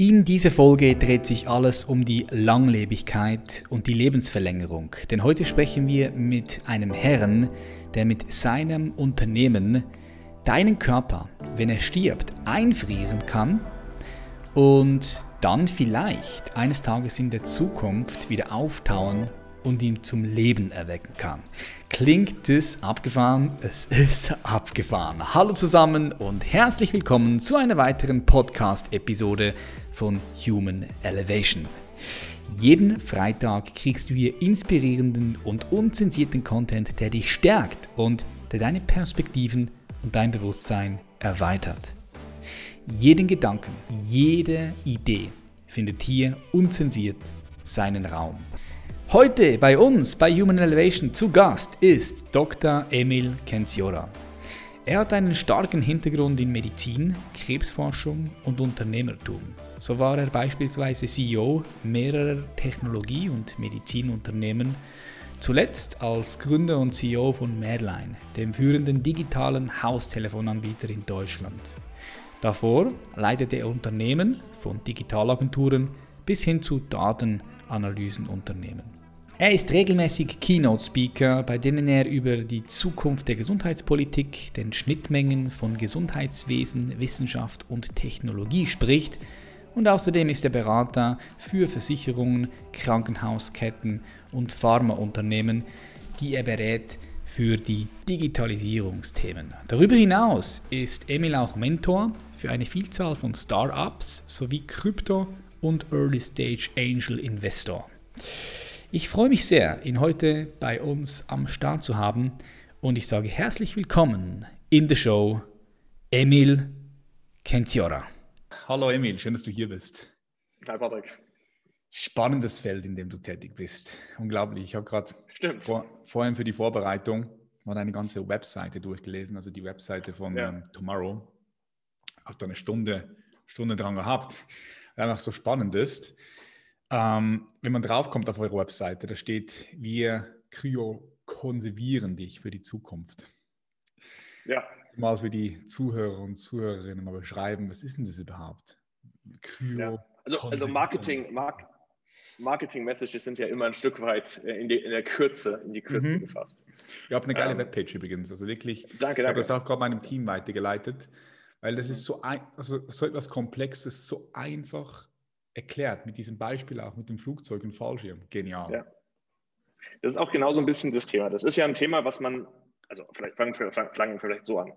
In dieser Folge dreht sich alles um die Langlebigkeit und die Lebensverlängerung. Denn heute sprechen wir mit einem Herrn, der mit seinem Unternehmen deinen Körper, wenn er stirbt, einfrieren kann und dann vielleicht eines Tages in der Zukunft wieder auftauen und ihn zum Leben erwecken kann. Klingt es abgefahren? Es ist abgefahren. Hallo zusammen und herzlich willkommen zu einer weiteren Podcast-Episode von Human Elevation. Jeden Freitag kriegst du hier inspirierenden und unzensierten Content, der dich stärkt und der deine Perspektiven und dein Bewusstsein erweitert. Jeden Gedanken, jede Idee findet hier unzensiert seinen Raum. Heute bei uns bei Human Elevation zu Gast ist Dr. Emil Kenziora. Er hat einen starken Hintergrund in Medizin, Krebsforschung und Unternehmertum. So war er beispielsweise CEO mehrerer Technologie- und Medizinunternehmen, zuletzt als Gründer und CEO von Medline, dem führenden digitalen Haustelefonanbieter in Deutschland. Davor leitete er Unternehmen von Digitalagenturen bis hin zu Datenanalysenunternehmen. Er ist regelmäßig Keynote-Speaker, bei denen er über die Zukunft der Gesundheitspolitik, den Schnittmengen von Gesundheitswesen, Wissenschaft und Technologie spricht und außerdem ist er Berater für Versicherungen, Krankenhausketten und Pharmaunternehmen, die er berät für die Digitalisierungsthemen. Darüber hinaus ist Emil auch Mentor für eine Vielzahl von Startups sowie Krypto- und Early Stage Angel Investor. Ich freue mich sehr, ihn heute bei uns am Start zu haben und ich sage herzlich willkommen in der Show Emil Kenziora. Hallo Emil, schön, dass du hier bist. Hi Patrick. Spannendes Feld, in dem du tätig bist. Unglaublich. Ich habe gerade vor, vorhin für die Vorbereitung mal deine ganze Webseite durchgelesen, also die Webseite von ja. ähm, Tomorrow. Habe da eine Stunde, Stunde dran gehabt, weil einfach so spannend ist. Ähm, wenn man draufkommt auf eure Webseite, da steht, wir kryokonservieren dich für die Zukunft. Ja mal für die Zuhörer und Zuhörerinnen mal beschreiben, was ist denn das überhaupt? Kryo ja. Also, also Marketing, Mark, Marketing-Messages sind ja immer ein Stück weit äh, in, die, in der Kürze, in die Kürze mhm. gefasst. Ihr habt eine geile ähm, Webpage übrigens, also wirklich. Danke, danke. Ich habe das auch gerade meinem Team weitergeleitet, weil das ist so, ein, also so etwas Komplexes, so einfach erklärt, mit diesem Beispiel auch mit dem Flugzeug und Fallschirm. Genial. Ja. Das ist auch genau so ein bisschen das Thema. Das ist ja ein Thema, was man also vielleicht fangen wir fangen vielleicht so an.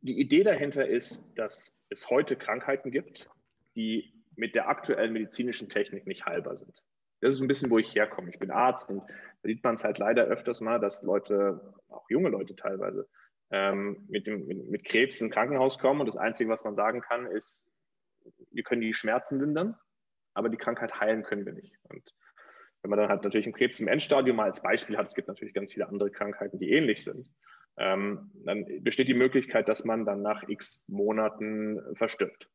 Die Idee dahinter ist, dass es heute Krankheiten gibt, die mit der aktuellen medizinischen Technik nicht heilbar sind. Das ist ein bisschen, wo ich herkomme. Ich bin Arzt und da sieht man es halt leider öfters mal, dass Leute, auch junge Leute teilweise, ähm, mit, dem, mit, mit Krebs im Krankenhaus kommen und das Einzige, was man sagen kann, ist, wir können die Schmerzen lindern, aber die Krankheit heilen können wir nicht. Und wenn man dann halt natürlich einen Krebs im Endstadium mal als Beispiel hat, es gibt natürlich ganz viele andere Krankheiten, die ähnlich sind, ähm, dann besteht die Möglichkeit, dass man dann nach x Monaten verstirbt.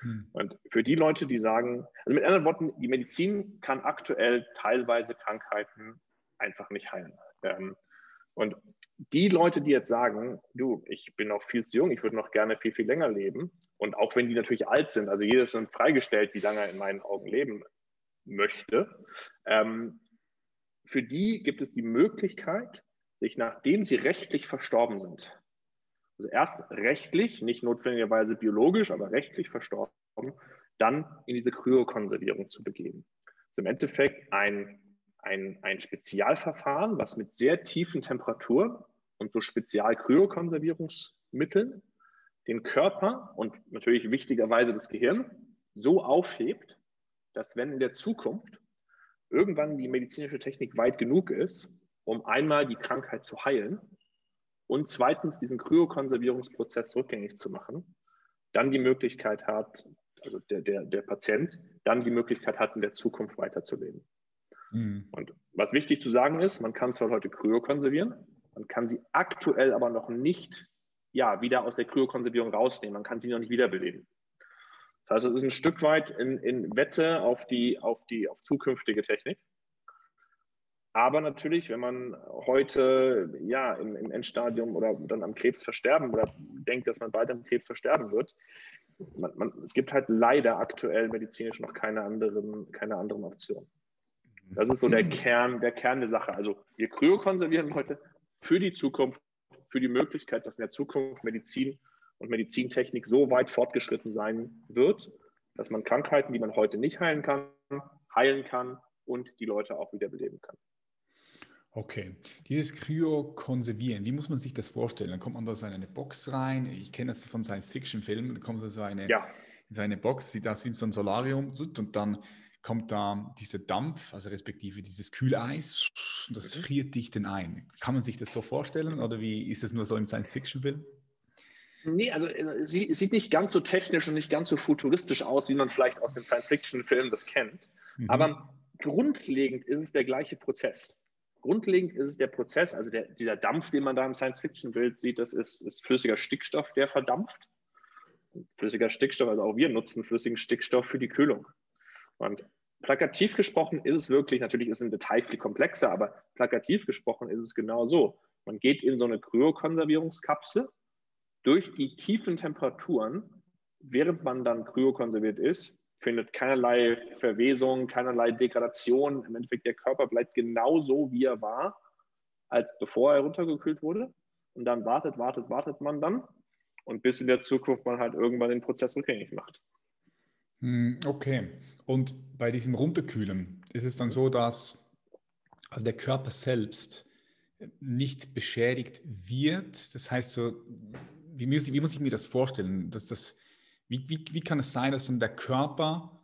Hm. Und für die Leute, die sagen, also mit anderen Worten, die Medizin kann aktuell teilweise Krankheiten einfach nicht heilen. Ähm, und die Leute, die jetzt sagen, du, ich bin noch viel zu jung, ich würde noch gerne viel, viel länger leben. Und auch wenn die natürlich alt sind, also jedes sind freigestellt, wie lange er in meinen Augen leben möchte. Ähm, für die gibt es die Möglichkeit, sich nachdem sie rechtlich verstorben sind, also erst rechtlich, nicht notwendigerweise biologisch, aber rechtlich verstorben, dann in diese Kryokonservierung zu begeben. Das ist im Endeffekt ein, ein, ein Spezialverfahren, was mit sehr tiefen Temperaturen und so Spezial-Kryokonservierungsmitteln den Körper und natürlich wichtigerweise das Gehirn so aufhebt, dass wenn in der Zukunft irgendwann die medizinische Technik weit genug ist, um einmal die Krankheit zu heilen und zweitens diesen Kryokonservierungsprozess rückgängig zu machen, dann die Möglichkeit hat, also der, der, der Patient dann die Möglichkeit hat, in der Zukunft weiterzuleben. Mhm. Und was wichtig zu sagen ist, man kann zwar heute kryokonservieren, man kann sie aktuell aber noch nicht ja, wieder aus der Kryokonservierung rausnehmen, man kann sie noch nicht wiederbeleben. Das heißt, es ist ein Stück weit in, in Wette auf die, auf die, auf zukünftige Technik. Aber natürlich, wenn man heute ja im, im, Endstadium oder dann am Krebs versterben oder denkt, dass man bald am Krebs versterben wird, man, man, es gibt halt leider aktuell medizinisch noch keine anderen, keine anderen Optionen. Das ist so der Kern, der Kern der Sache. Also wir kryokonservieren heute für die Zukunft, für die Möglichkeit, dass in der Zukunft Medizin und Medizintechnik so weit fortgeschritten sein wird, dass man Krankheiten, die man heute nicht heilen kann, heilen kann und die Leute auch wiederbeleben kann. Okay, dieses Kryokonservieren, wie muss man sich das vorstellen? Dann kommt man da so in eine Box rein. Ich kenne das von Science-Fiction-Filmen. Da kommt so eine, ja. in so eine Box, sieht aus wie so ein Solarium und dann kommt da dieser Dampf, also respektive dieses Kühleis, und das mhm. friert dich denn ein. Kann man sich das so vorstellen oder wie ist das nur so im Science-Fiction-Film? Nee, also äh, es sieht nicht ganz so technisch und nicht ganz so futuristisch aus, wie man vielleicht aus den Science-Fiction-Filmen das kennt. Mhm. Aber grundlegend ist es der gleiche Prozess. Grundlegend ist es der Prozess, also der, dieser Dampf, den man da im Science-Fiction-Bild sieht, das ist, ist flüssiger Stickstoff, der verdampft. Flüssiger Stickstoff, also auch wir nutzen flüssigen Stickstoff für die Kühlung. Und plakativ gesprochen ist es wirklich, natürlich ist es im Detail viel komplexer, aber plakativ gesprochen ist es genau so. Man geht in so eine Kryokonservierungskapsel durch die tiefen Temperaturen, während man dann kryokonserviert ist, findet keinerlei Verwesung, keinerlei Degradation. Im Endeffekt, der Körper bleibt genauso, wie er war, als bevor er runtergekühlt wurde. Und dann wartet, wartet, wartet man dann. Und bis in der Zukunft man halt irgendwann den Prozess rückgängig macht. Hm, okay. Und bei diesem Runterkühlen ist es dann so, dass also der Körper selbst nicht beschädigt wird. Das heißt so, wie muss, wie muss ich mir das vorstellen? Dass das wie, wie, wie kann es sein, dass dann der Körper,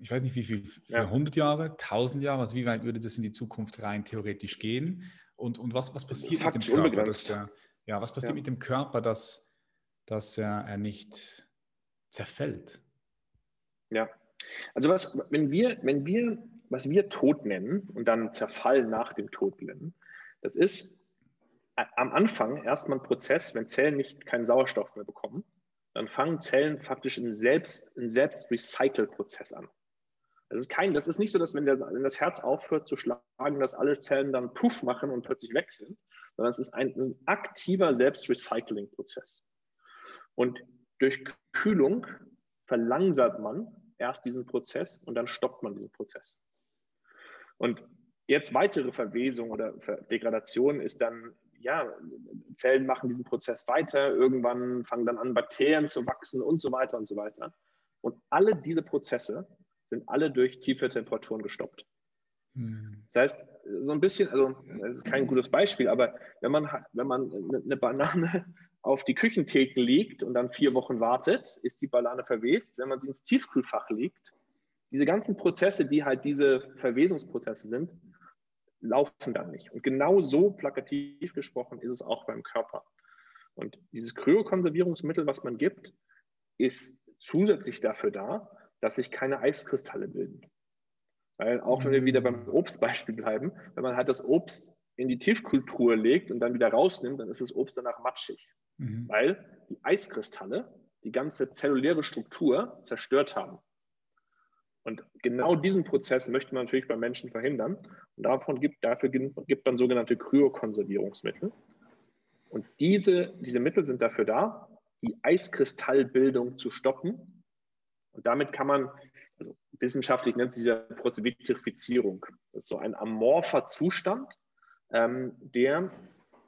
ich weiß nicht wie viel, für ja. 100 Jahre, 1000 Jahre, also wie weit würde das in die Zukunft rein theoretisch gehen? Und, und was, was passiert mit dem Körper? Dass, ja, was passiert ja. mit dem Körper, dass, dass er, er nicht zerfällt? Ja, also was, wenn wir, wenn wir, was wir Tod nennen und dann Zerfall nach dem Tod nennen, das ist am Anfang erstmal ein Prozess, wenn Zellen nicht keinen Sauerstoff mehr bekommen, dann fangen Zellen faktisch einen Selbst, einen Selbst-Recycle-Prozess an. Das ist, kein, das ist nicht so, dass wenn, der, wenn, das Herz aufhört zu schlagen, dass alle Zellen dann Puff machen und plötzlich weg sind, sondern es ist ein, ist ein aktiver Selbst-Recycling-Prozess. Und durch Kühlung verlangsamt man erst diesen Prozess und dann stoppt man diesen Prozess. Und jetzt weitere Verwesung oder Degradation ist dann ja, Zellen machen diesen Prozess weiter, irgendwann fangen dann an, Bakterien zu wachsen und so weiter und so weiter. Und alle diese Prozesse sind alle durch tiefe Temperaturen gestoppt. Hm. Das heißt, so ein bisschen, also das ist kein gutes Beispiel, aber wenn man, wenn man eine Banane auf die Küchentheke legt und dann vier Wochen wartet, ist die Banane verwest. Wenn man sie ins Tiefkühlfach legt, diese ganzen Prozesse, die halt diese Verwesungsprozesse sind, laufen dann nicht. Und genau so plakativ gesprochen ist es auch beim Körper. Und dieses Kryokonservierungsmittel, was man gibt, ist zusätzlich dafür da, dass sich keine Eiskristalle bilden. Weil auch wenn wir wieder beim Obstbeispiel bleiben, wenn man halt das Obst in die Tiefkultur legt und dann wieder rausnimmt, dann ist das Obst danach matschig. Mhm. Weil die Eiskristalle die ganze zelluläre Struktur zerstört haben. Und genau diesen Prozess möchte man natürlich bei Menschen verhindern. Und davon gibt, dafür gibt man sogenannte Kryokonservierungsmittel. Und diese, diese Mittel sind dafür da, die Eiskristallbildung zu stoppen. Und damit kann man, also wissenschaftlich nennt sich diese Prozess Vitrifizierung. Das ist so ein amorpher Zustand, ähm, der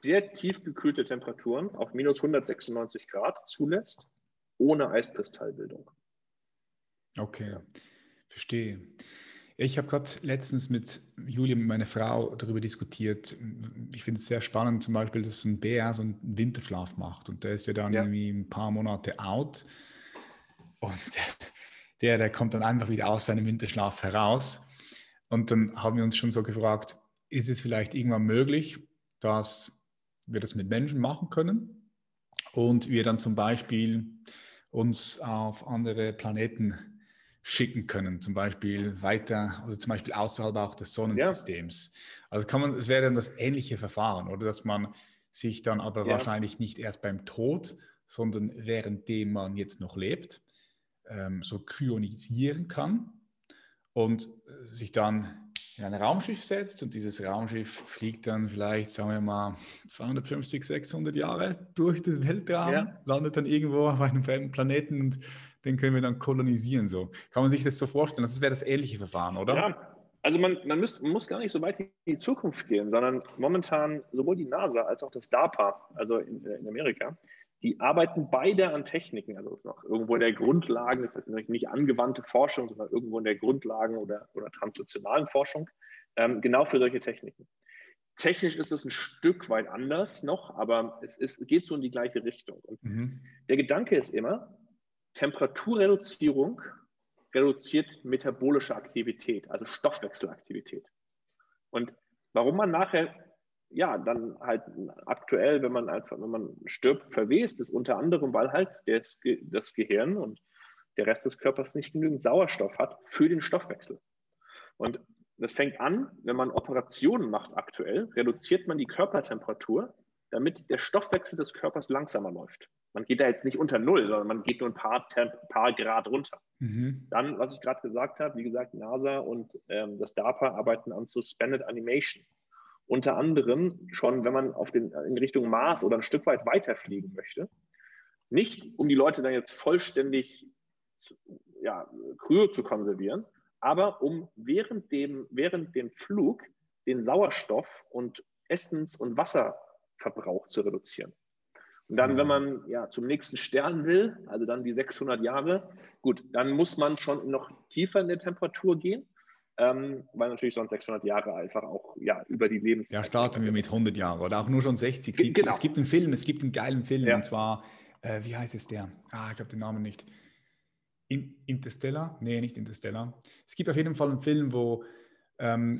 sehr tief gekühlte Temperaturen auf minus 196 Grad zulässt, ohne Eiskristallbildung. Okay. Verstehe. Ich habe gerade letztens mit Julia, mit meiner Frau, darüber diskutiert. Ich finde es sehr spannend, zum Beispiel, dass ein Bär so einen Winterschlaf macht und der ist ja dann ja. irgendwie ein paar Monate out und der, der, kommt dann einfach wieder aus seinem Winterschlaf heraus. Und dann haben wir uns schon so gefragt, ist es vielleicht irgendwann möglich, dass wir das mit Menschen machen können und wir dann zum Beispiel uns auf andere Planeten schicken können, zum Beispiel weiter, also zum Beispiel außerhalb auch des Sonnensystems. Ja. Also kann man, es wäre dann das ähnliche Verfahren, oder dass man sich dann aber ja. wahrscheinlich nicht erst beim Tod, sondern währenddem man jetzt noch lebt, ähm, so kryonisieren kann und sich dann in ein Raumschiff setzt und dieses Raumschiff fliegt dann vielleicht, sagen wir mal, 250, 600 Jahre durch das Weltraum, ja. landet dann irgendwo auf einem fremden Planeten und den können wir dann kolonisieren. So. Kann man sich das so vorstellen? Das wäre das ähnliche Verfahren, oder? Ja, also man, man, muss, man muss gar nicht so weit in die Zukunft gehen, sondern momentan sowohl die NASA als auch das DARPA, also in, in Amerika, die arbeiten beide an Techniken, also noch irgendwo in der Grundlagen, das ist nicht angewandte Forschung, sondern irgendwo in der Grundlagen oder, oder translationalen Forschung, ähm, genau für solche Techniken. Technisch ist es ein Stück weit anders noch, aber es, ist, geht so in die gleiche Richtung. Und mhm. der Gedanke ist immer, Temperaturreduzierung reduziert metabolische Aktivität, also Stoffwechselaktivität. Und warum man nachher ja, dann halt aktuell, wenn man einfach, wenn man stirbt, verwest, ist unter anderem, weil halt das, das Gehirn und der Rest des Körpers nicht genügend Sauerstoff hat für den Stoffwechsel. Und das fängt an, wenn man Operationen macht aktuell, reduziert man die Körpertemperatur, damit der Stoffwechsel des Körpers langsamer läuft. Man geht da jetzt nicht unter Null, sondern man geht nur ein paar, paar Grad runter. Mhm. Dann, was ich gerade gesagt habe, wie gesagt, NASA und ähm, das DARPA arbeiten an Suspended Animation unter anderem schon, wenn man auf den, in Richtung Mars oder ein Stück weit weiterfliegen möchte. Nicht, um die Leute dann jetzt vollständig ja, Kryo zu konservieren, aber um während dem, während dem Flug den Sauerstoff- und Essens- und Wasserverbrauch zu reduzieren. Und dann, wenn man ja zum nächsten Stern will, also dann die 600 Jahre, gut, dann muss man schon noch tiefer in der Temperatur gehen ähm, weil natürlich sonst 600 Jahre einfach auch ja, über die Lebenszeit. Ja, starten wir mit 100 Jahren oder auch nur schon 60, 70. Genau. Es gibt einen Film, es gibt einen geilen Film ja. und zwar, äh, wie heißt es der? Ah, ich habe den Namen nicht. In, Interstellar? Nee, nicht Interstellar. Es gibt auf jeden Fall einen Film, wo ähm,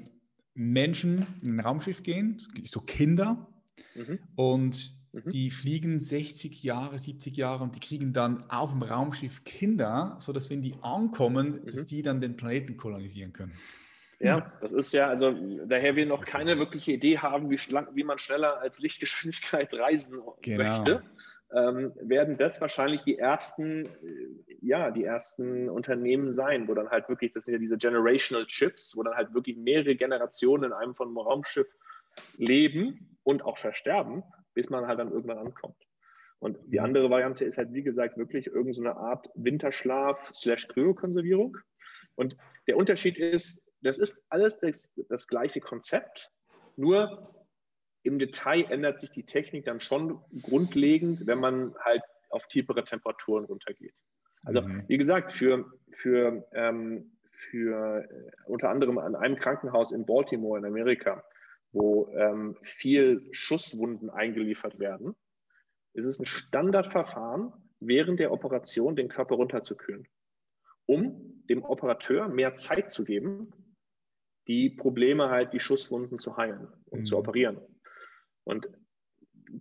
Menschen in ein Raumschiff gehen, so Kinder, mhm. und Mhm. Die fliegen 60 Jahre, 70 Jahre und die kriegen dann auf dem Raumschiff Kinder, sodass wenn die ankommen, mhm. dass die dann den Planeten kolonisieren können. Ja, das ist ja, also daher wir noch keine wirkliche Idee haben, wie, wie man schneller als Lichtgeschwindigkeit reisen genau. möchte, ähm, werden das wahrscheinlich die ersten, äh, ja, die ersten Unternehmen sein, wo dann halt wirklich, das sind ja diese Generational Chips, wo dann halt wirklich mehrere Generationen in einem von einem Raumschiff leben und auch versterben bis man halt dann irgendwann ankommt. Und die mhm. andere Variante ist halt, wie gesagt, wirklich irgendeine so Art Winterschlaf slash Kryokonservierung. Und der Unterschied ist, das ist alles das, das gleiche Konzept, nur im Detail ändert sich die Technik dann schon grundlegend, wenn man halt auf tiefere Temperaturen runtergeht. Also mhm. wie gesagt, für, für, ähm, für äh, unter anderem an einem Krankenhaus in Baltimore in Amerika wo ähm, viel Schusswunden eingeliefert werden, ist es ein Standardverfahren, während der Operation den Körper runterzukühlen, um dem Operateur mehr Zeit zu geben, die Probleme halt, die Schusswunden zu heilen und mhm. zu operieren. Und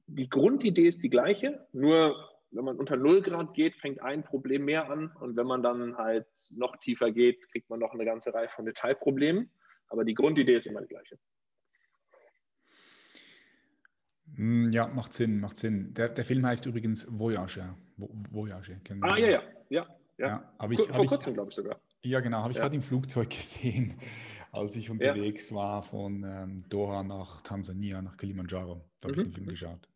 die Grundidee ist die gleiche, nur wenn man unter 0 Grad geht, fängt ein Problem mehr an und wenn man dann halt noch tiefer geht, kriegt man noch eine ganze Reihe von Detailproblemen. Aber die Grundidee ist immer die gleiche. Hm, ja, macht Sinn, macht Sinn. Der, der Film heißt übrigens Voyager. Voyager, kennen Ah, ja, ja, ja. ja. ja ich, Vor kurzem, glaube ich sogar. Ja, genau, habe ich ja. gerade im Flugzeug gesehen, als ich unterwegs ja. war von ähm, Doha nach Tansania, nach Kilimanjaro. Da habe mhm. ich den Film geschaut.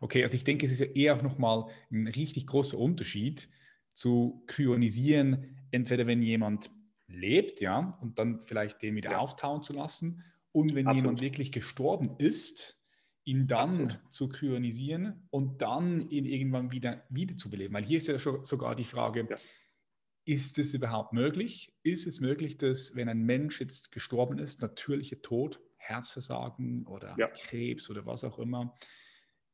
Okay, also ich denke, es ist ja eher nochmal ein richtig großer Unterschied zu kryonisieren, entweder wenn jemand lebt, ja, und dann vielleicht den wieder auftauen zu lassen, und wenn Absolut. jemand wirklich gestorben ist, ihn dann Absolut. zu kryonisieren und dann ihn irgendwann wieder wiederzubeleben. Weil hier ist ja schon sogar die Frage, ja. ist es überhaupt möglich? Ist es möglich, dass wenn ein Mensch jetzt gestorben ist, natürlicher Tod, Herzversagen oder ja. Krebs oder was auch immer,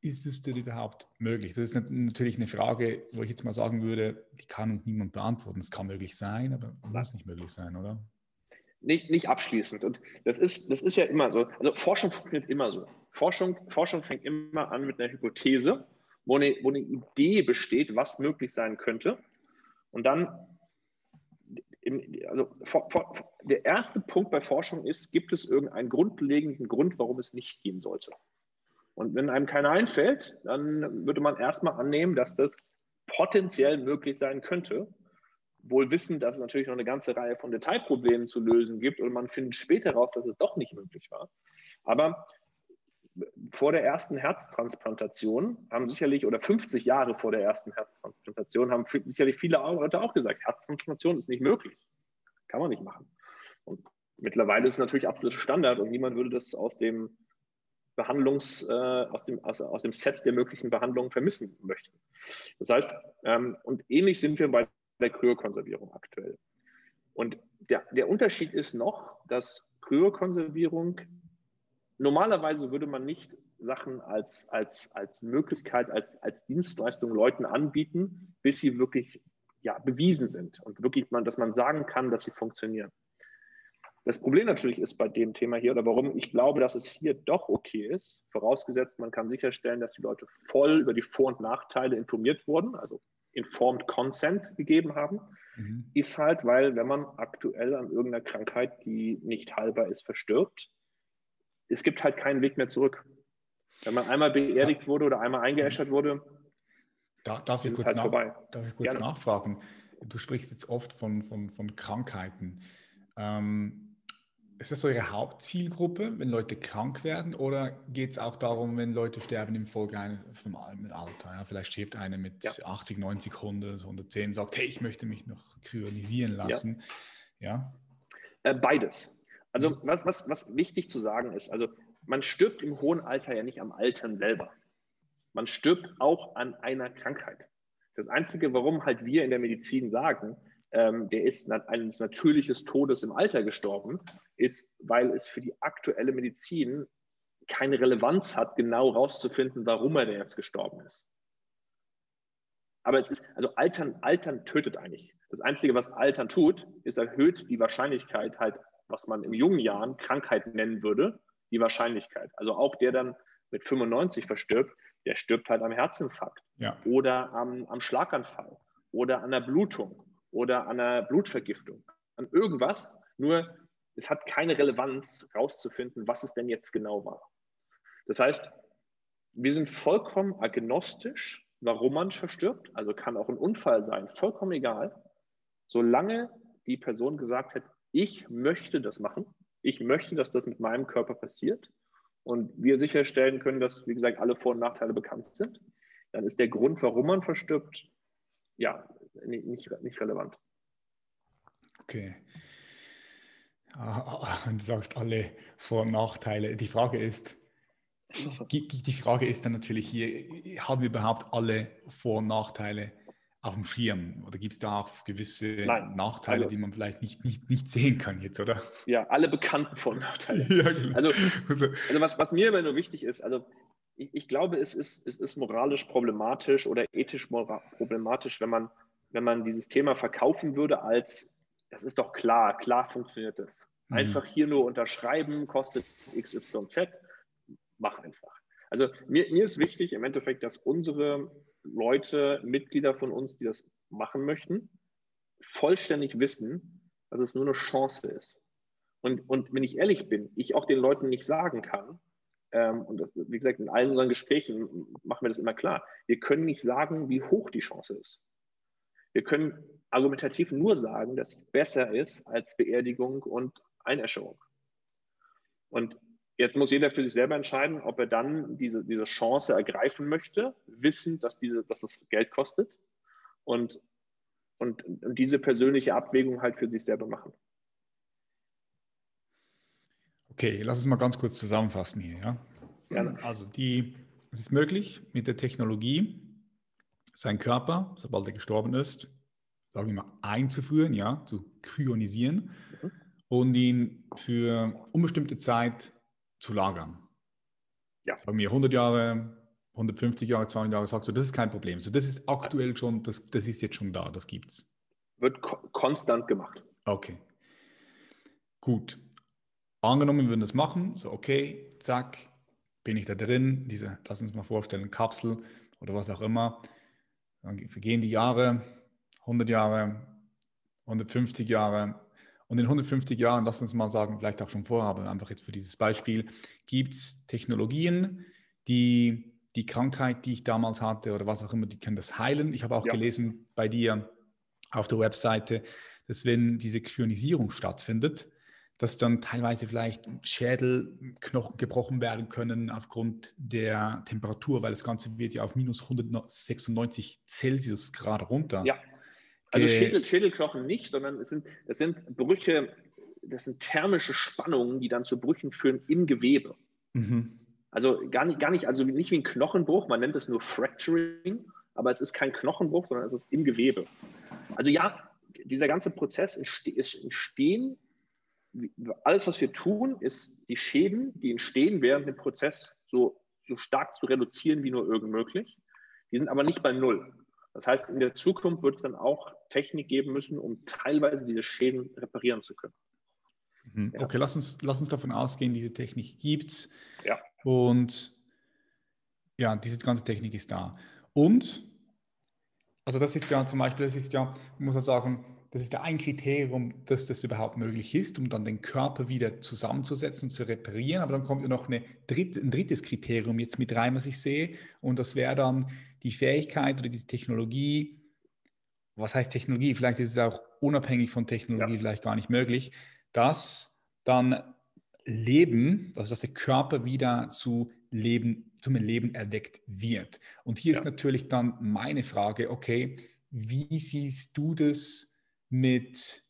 ist es denn überhaupt möglich? Das ist natürlich eine Frage, wo ich jetzt mal sagen würde, die kann uns niemand beantworten. Es kann möglich sein, aber muss nicht möglich sein, oder? Nicht, nicht abschließend. Und das ist, das ist ja immer so. Also Forschung funktioniert immer so. Forschung, Forschung fängt immer an mit einer Hypothese, wo eine, wo eine Idee besteht, was möglich sein könnte. Und dann, im, also for, for, der erste Punkt bei Forschung ist, gibt es irgendeinen grundlegenden Grund, warum es nicht gehen sollte? Und wenn einem keiner einfällt, dann würde man erstmal annehmen, dass das potenziell möglich sein könnte wohl wissen, dass es natürlich noch eine ganze Reihe von Detailproblemen zu lösen gibt und man findet später raus, dass es doch nicht möglich war. Aber vor der ersten Herztransplantation haben sicherlich, oder 50 Jahre vor der ersten Herztransplantation, haben sicherlich viele Leute auch gesagt, Herztransplantation ist nicht möglich. Kann man nicht machen. Und mittlerweile ist es natürlich absoluter Standard und niemand würde das aus dem Behandlungs, äh, aus, dem, aus, aus, dem Set der möglichen Behandlungen vermissen möchten. Das heißt, ähm, und ähnlich sind wir bei Kryokonservierung aktuell. Und der, der Unterschied ist noch, dass Kryokonservierung normalerweise würde man nicht Sachen als, als, als Möglichkeit, als, als Dienstleistung Leuten anbieten, bis sie wirklich ja, bewiesen sind und wirklich, man, dass man sagen kann, dass sie funktionieren. Das Problem natürlich ist bei dem Thema hier oder warum ich glaube, dass es hier doch okay ist, vorausgesetzt, man kann sicherstellen, dass die Leute voll über die Vor- und Nachteile informiert wurden, also informed consent gegeben haben, mhm. ist halt, weil wenn man aktuell an irgendeiner Krankheit, die nicht heilbar ist, verstirbt, es gibt halt keinen Weg mehr zurück. Wenn man einmal beerdigt wurde oder einmal eingeäschert wurde, da, darf, ich kurz halt nach, darf ich kurz nachfragen? Du sprichst jetzt oft von, von, von Krankheiten. Ähm, ist das eure Hauptzielgruppe, wenn Leute krank werden, oder geht es auch darum, wenn Leute sterben im Folge vom Alter? Ja, vielleicht stirbt einer mit ja. 80, 90, 100, 110, sagt, hey, ich möchte mich noch kryonisieren lassen. Ja. ja? Äh, beides. Also was, was, was wichtig zu sagen ist, also man stirbt im hohen Alter ja nicht am Altern selber. Man stirbt auch an einer Krankheit. Das Einzige, warum halt wir in der Medizin sagen, ähm, der ist eines natürliches Todes im Alter gestorben, ist, weil es für die aktuelle Medizin keine Relevanz hat, genau herauszufinden, warum er denn jetzt gestorben ist. Aber es ist, also Altern, Altern tötet eigentlich. Das Einzige, was Altern tut, ist erhöht die Wahrscheinlichkeit halt was man in jungen Jahren Krankheit nennen würde, die Wahrscheinlichkeit. Also auch der dann mit 95 verstirbt, der stirbt halt am Herzinfarkt ja. oder am, am Schlaganfall oder an der Blutung oder an einer Blutvergiftung, an irgendwas. Nur es hat keine Relevanz, rauszufinden, was es denn jetzt genau war. Das heißt, wir sind vollkommen agnostisch, warum man verstirbt. Also kann auch ein Unfall sein, vollkommen egal. Solange die Person gesagt hat, ich möchte das machen. Ich möchte, dass das mit meinem Körper passiert und wir sicherstellen können, dass, wie gesagt, alle Vor- und Nachteile bekannt sind, dann ist der Grund, warum man verstirbt, ja, nicht, nicht relevant. Okay. Ah, du sagst alle Vor- und Nachteile. Die Frage ist, die Frage ist dann natürlich hier, haben wir überhaupt alle Vor- und Nachteile auf dem Schirm? Oder gibt es da auch gewisse Nein, Nachteile, alle. die man vielleicht nicht, nicht, nicht sehen kann jetzt, oder? Ja, alle bekannten Vor- und Nachteile. ja, genau. Also, also was, was mir immer nur wichtig ist, also ich, ich, glaube, es ist, es ist moralisch problematisch oder ethisch problematisch, wenn man, wenn man dieses Thema verkaufen würde als, das ist doch klar, klar funktioniert das. Mhm. Einfach hier nur unterschreiben, kostet XYZ, mach einfach. Also mir, mir ist wichtig im Endeffekt, dass unsere Leute, Mitglieder von uns, die das machen möchten, vollständig wissen, dass es nur eine Chance ist. Und, und wenn ich ehrlich bin, ich auch den Leuten nicht sagen kann, ähm, und das, wie gesagt, in allen unseren Gesprächen machen wir das immer klar, wir können nicht sagen, wie hoch die Chance ist. Wir können argumentativ nur sagen, dass sie besser ist als Beerdigung und Einäscherung. Und Jetzt muss jeder für sich selber entscheiden, ob er dann diese, diese Chance ergreifen möchte, wissend, dass, diese, dass das Geld kostet und, und, und diese persönliche Abwägung halt für sich selber machen. Okay, lass uns mal ganz kurz zusammenfassen hier. Ja? Gerne. Also die, es ist möglich, mit der Technologie seinen Körper, sobald er gestorben ist, sagen wir mal, einzuführen, ja, zu kryonisieren mhm. und ihn für unbestimmte Zeit zu lagern. Ja. Sagen wir 100 Jahre, 150 Jahre, 200 Jahre, sagst du, das ist kein Problem. So, das ist aktuell schon, das, das ist jetzt schon da, das gibt's. Wird ko konstant gemacht. Okay. Gut. Angenommen, wir würden das machen, so okay, zack, bin ich da drin, diese, lass uns mal vorstellen, Kapsel oder was auch immer. Dann vergehen die Jahre, 100 Jahre, 150 Jahre, und in 150 Jahren, lass uns mal sagen, vielleicht auch schon vorher, aber einfach jetzt für dieses Beispiel, gibt es Technologien, die die Krankheit, die ich damals hatte oder was auch immer, die können das heilen. Ich habe auch ja. gelesen bei dir auf der Webseite, dass wenn diese Kryonisierung stattfindet, dass dann teilweise vielleicht Schädelknochen gebrochen werden können aufgrund der Temperatur, weil das Ganze wird ja auf minus 196 Celsius Grad runter. Ja, also Schädel, Schädelknochen nicht, sondern es sind, es sind Brüche, das sind thermische Spannungen, die dann zu Brüchen führen im Gewebe. Mhm. Also gar nicht, gar nicht, also nicht wie ein Knochenbruch, man nennt es nur Fracturing, aber es ist kein Knochenbruch, sondern es ist im Gewebe. Also ja, dieser ganze Prozess ist entstehen, alles, was wir tun, ist die Schäden, die entstehen während dem Prozess so, so stark zu reduzieren wie nur irgend möglich. Die sind aber nicht bei Null. Das heißt, in der Zukunft wird es dann auch Technik geben müssen, um teilweise diese Schäden reparieren zu können. Mhm. Okay, lass, uns, lass uns davon ausgehen, diese Technik gibt es. Ja. Und ja, diese ganze Technik ist da. Und, also das ist ja zum Beispiel, das ist ja, muss man sagen, das ist ja ein Kriterium, dass das überhaupt möglich ist, um dann den Körper wieder zusammenzusetzen und zu reparieren. Aber dann kommt ja noch eine dritt, ein drittes Kriterium jetzt mit rein, was ich sehe. Und das wäre dann die Fähigkeit oder die Technologie. Was heißt Technologie? Vielleicht ist es auch unabhängig von Technologie ja. vielleicht gar nicht möglich, dass dann Leben, also dass der Körper wieder zu Leben, zum Leben erweckt wird. Und hier ja. ist natürlich dann meine Frage, okay, wie siehst du das mit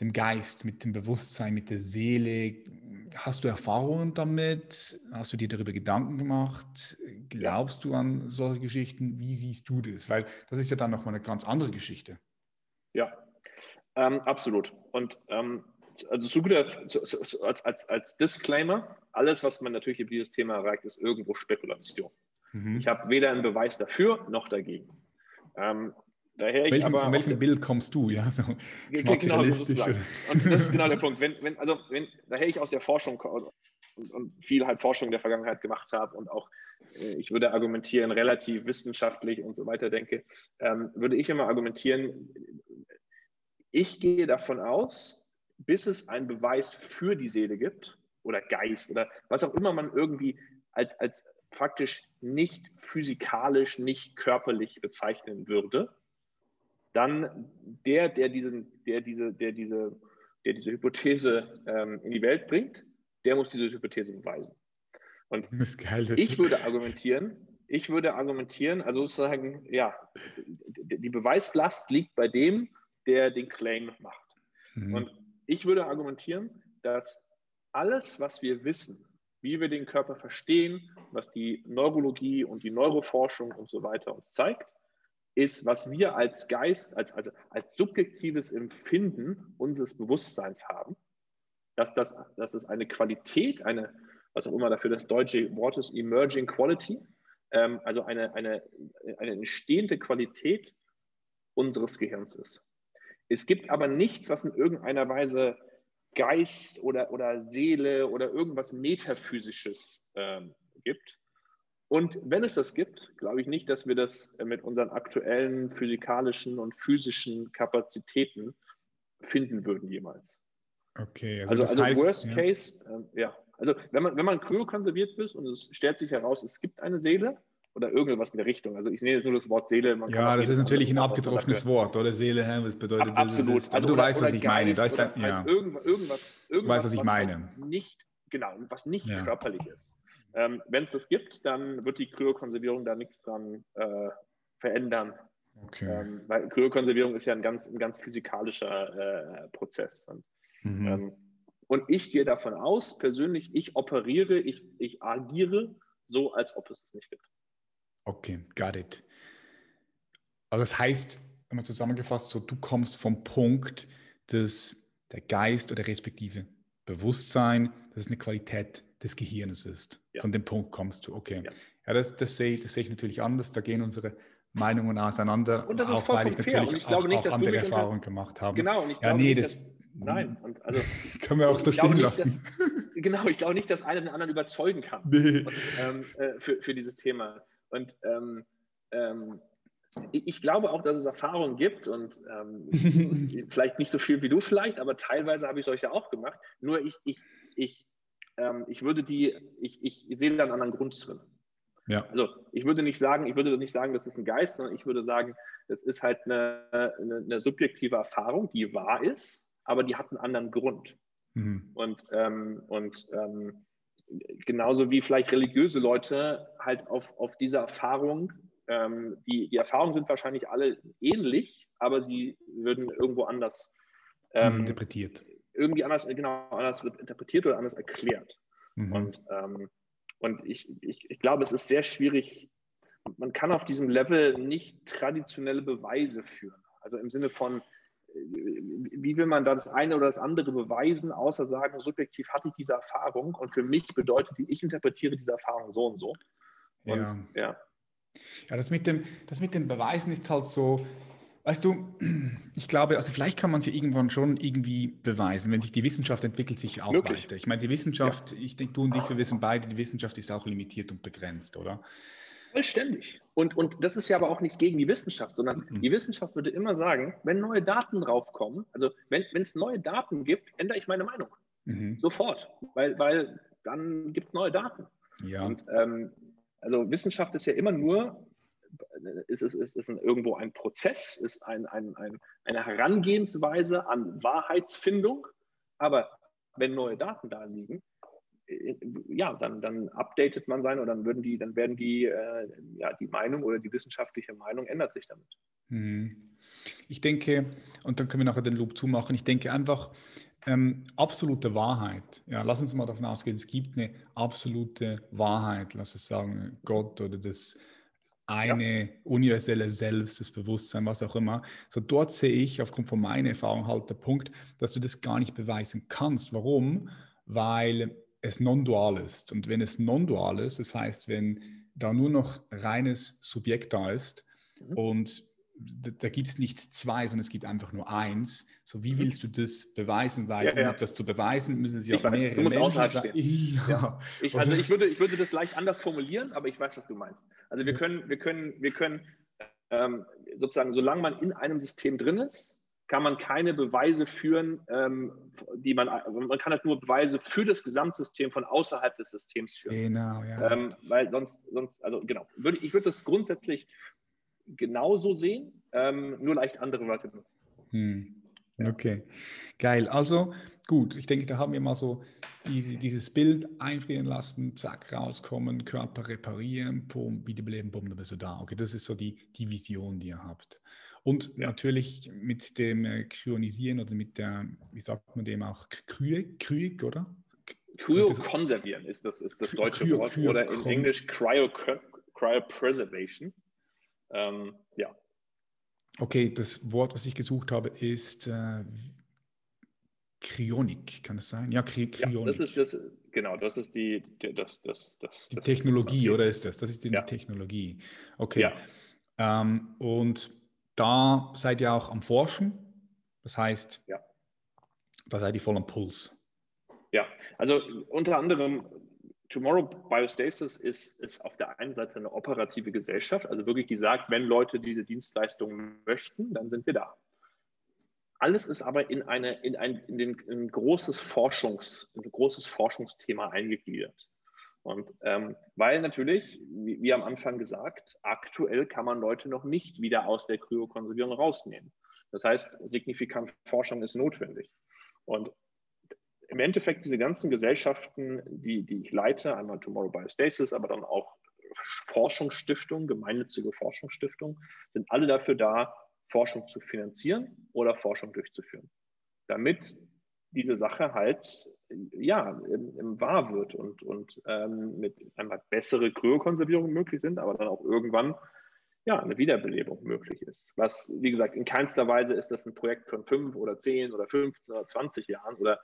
dem Geist, mit dem Bewusstsein, mit der Seele? Hast du Erfahrungen damit? Hast du dir darüber Gedanken gemacht? Glaubst du an solche Geschichten? Wie siehst du das? Weil das ist ja dann nochmal eine ganz andere Geschichte. Ja, ähm, absolut. Und ähm, also zu guter, als, als, als Disclaimer, alles, was man natürlich über dieses Thema erreicht, ist irgendwo Spekulation. Mhm. Ich habe weder einen Beweis dafür noch dagegen. Ähm, daher ich welchem, aber von welchem Bild kommst du? Ja, so genau, sozusagen. Und das ist genau der Punkt. Wenn, wenn, also, wenn, daher ich aus der Forschung und, und viel halt Forschung der Vergangenheit gemacht habe und auch, äh, ich würde argumentieren, relativ wissenschaftlich und so weiter denke, ähm, würde ich immer argumentieren, ich gehe davon aus, bis es einen Beweis für die Seele gibt oder Geist oder was auch immer man irgendwie als, als faktisch nicht physikalisch, nicht körperlich bezeichnen würde, dann der, der, diesen, der, diese, der, diese, der diese Hypothese ähm, in die Welt bringt, der muss diese Hypothese beweisen. Und ich würde argumentieren, ich würde argumentieren, also sozusagen, ja, die Beweislast liegt bei dem, der den Claim macht. Mhm. Und ich würde argumentieren, dass alles, was wir wissen, wie wir den Körper verstehen, was die Neurologie und die Neuroforschung und so weiter uns zeigt, ist, was wir als Geist, als, also als subjektives Empfinden unseres Bewusstseins haben, dass das, dass es eine Qualität, eine, was auch immer dafür das deutsche Wort ist, Emerging Quality, ähm, also eine, eine, eine entstehende Qualität unseres Gehirns ist. Es gibt aber nichts, was in irgendeiner Weise Geist oder, oder Seele oder irgendwas Metaphysisches ähm, gibt. Und wenn es das gibt, glaube ich nicht, dass wir das mit unseren aktuellen physikalischen und physischen Kapazitäten finden würden jemals. Okay, also, also, also heißt, Worst ja. Case, äh, ja. Also wenn man, wenn man kryokonserviert ist und es stellt sich heraus, es gibt eine Seele, oder irgendwas in der Richtung. Also ich nehme jetzt nur das Wort Seele. ja, das ist natürlich ein abgetroschenes Wort, oder Seele, was bedeutet Ab, das? Absolut. Ist, also du oder, weißt, was ich meine. Da ist dann, halt ja. irgendwas, irgendwas, du weißt, was ich meine. Nicht, genau, was nicht ja. körperlich ist. Ähm, Wenn es das gibt, dann wird die Kryokonservierung da nichts dran äh, verändern. Okay. Ähm, weil Kryokonservierung ist ja ein ganz, ein ganz physikalischer äh, Prozess. Und, mhm. ähm, und ich gehe davon aus, persönlich, ich operiere, ich, ich agiere so, als ob es es nicht gibt. Okay, got it. Also das heißt, wenn man zusammengefasst, so du kommst vom Punkt, dass der Geist oder respektive Bewusstsein, das ist eine Qualität des Gehirns ist. Ja. Von dem Punkt kommst du. Okay. Ja, ja das, das, sehe, ich, das sehe ich natürlich anders. Da gehen unsere Meinungen auseinander. Und das ist auch weil ich natürlich ich auch, nicht, auch andere Erfahrungen gemacht habe. Genau. Und ich ja, nee, nicht, das, nein. Und also, können wir auch so stehen lassen. Dass, genau, ich glaube nicht, dass einer den anderen überzeugen kann nee. und, ähm, äh, für, für dieses Thema. Und ähm, ähm, ich glaube auch, dass es Erfahrungen gibt und ähm, vielleicht nicht so viel wie du vielleicht, aber teilweise habe ich solche auch gemacht. Nur ich, ich, ich, ähm, ich würde die, ich, ich sehe da einen anderen Grund drin. Ja. Also ich würde nicht sagen, ich würde nicht sagen, das ist ein Geist, sondern ich würde sagen, das ist halt eine, eine, eine subjektive Erfahrung, die wahr ist, aber die hatten einen anderen Grund. Mhm. Und, ähm, und ähm, genauso wie vielleicht religiöse Leute halt auf, auf diese Erfahrung, ähm, die, die Erfahrungen sind wahrscheinlich alle ähnlich, aber sie würden irgendwo anders ähm, interpretiert. Irgendwie anders, genau, anders interpretiert oder anders erklärt. Mhm. Und, ähm, und ich, ich, ich glaube, es ist sehr schwierig, man kann auf diesem Level nicht traditionelle Beweise führen. Also im Sinne von, wie will man da das eine oder das andere beweisen, außer sagen, subjektiv hatte ich diese Erfahrung und für mich bedeutet die, ich interpretiere diese Erfahrung so und so. Und, ja. ja. Ja, das mit, dem, das mit den Beweisen ist halt so, weißt du, ich glaube, also vielleicht kann man sie irgendwann schon irgendwie beweisen, wenn sich die Wissenschaft entwickelt sich auch Möglich. weiter. Ich meine, die Wissenschaft, ja. ich denke, du und ich, wir wissen beide, die Wissenschaft ist auch limitiert und begrenzt, oder? Vollständig. Und, und das ist ja aber auch nicht gegen die Wissenschaft, sondern mhm. die Wissenschaft würde immer sagen, wenn neue Daten draufkommen, also wenn es neue Daten gibt, ändere ich meine Meinung. Mhm. Sofort. Weil, weil dann gibt es neue Daten. Ja. Und ähm, also Wissenschaft ist ja immer nur, ist, ist, ist, ist irgendwo ein Prozess, ist ein, ein, ein, eine Herangehensweise an Wahrheitsfindung. Aber wenn neue Daten da liegen, ja, dann, dann updatet man sein und dann würden die, dann werden die, äh, ja, die Meinung oder die wissenschaftliche Meinung ändert sich damit. Mhm. Ich denke, und dann können wir nachher den Loop zumachen, ich denke einfach, ähm, absolute Wahrheit. Ja, lass uns mal davon ausgehen, es gibt eine absolute Wahrheit, lass es sagen, Gott oder das eine ja. universelle Selbst, das Bewusstsein, was auch immer. So dort sehe ich aufgrund von meiner Erfahrung halt der Punkt, dass du das gar nicht beweisen kannst. Warum? Weil es non-dual ist. Und wenn es non-dual ist, das heißt, wenn da nur noch reines Subjekt da ist mhm. und da, da gibt es nicht zwei, sondern es gibt einfach nur eins. So, wie mhm. willst du das beweisen? Weil, ja, ja. um etwas zu beweisen, müssen sie auch weiß, mehrere Menschen sein. Ja. ja. Ich, also ich würde, ich würde das leicht anders formulieren, aber ich weiß, was du meinst. Also wir können, wir können, wir können ähm, sozusagen, solange man in einem System drin ist, kann man keine Beweise führen, ähm, die man, man kann halt nur Beweise für das Gesamtsystem von außerhalb des Systems führen. Genau, ja. Ähm, weil sonst, sonst, also genau, würde, ich würde das grundsätzlich genauso sehen, ähm, nur leicht andere Wörter benutzen. Hm. Okay, geil. Also gut, ich denke, da haben wir mal so diese, dieses Bild einfrieren lassen, zack, rauskommen, Körper reparieren, pum, wiederbeleben, bumm, dann bist du da. Okay, das ist so die, die Vision, die ihr habt. Und ja. natürlich mit dem äh, Kryonisieren oder mit der, wie sagt man dem auch, Kryig, oder? Kryokonservieren ist das, ist das deutsche Kryo, Wort Kryo, oder in Englisch Cryo, Cryopreservation. Ähm, ja. Okay, das Wort, was ich gesucht habe, ist äh, Kryonik, kann es sein? Ja, Kry Kryonik. Ja, das ist das, genau, das ist die, das, das, das, die Technologie, oder ist das? Das ist die ja. Technologie. Okay. Ja. Ähm, und da seid ihr auch am Forschen. Das heißt, ja. da seid ihr voll am Puls. Ja, also unter anderem Tomorrow Biostasis ist, ist auf der einen Seite eine operative Gesellschaft, also wirklich die sagt, wenn Leute diese Dienstleistungen möchten, dann sind wir da. Alles ist aber in, eine, in, ein, in, den, in ein, großes Forschungs, ein großes Forschungsthema eingegliedert. Und ähm, weil natürlich, wie, wie, am Anfang gesagt, aktuell kann man Leute noch nicht wieder aus der Kryokonservierung rausnehmen. Das heißt, signifikant Forschung ist notwendig. Und im Endeffekt diese ganzen Gesellschaften, die, die ich leite, einmal Tomorrow Biostasis, aber dann auch Forschungsstiftungen, gemeinnützige Forschungsstiftungen, sind alle dafür da, Forschung zu finanzieren oder Forschung durchzuführen, damit diese Sache halt ja, im, im wahr wird und, und ähm, mit einmal bessere Kryokonservierung möglich sind, aber dann auch irgendwann ja, eine Wiederbelebung möglich ist. Was, wie gesagt, in keinster Weise ist das ein Projekt von fünf oder zehn oder 15 oder 20 Jahren oder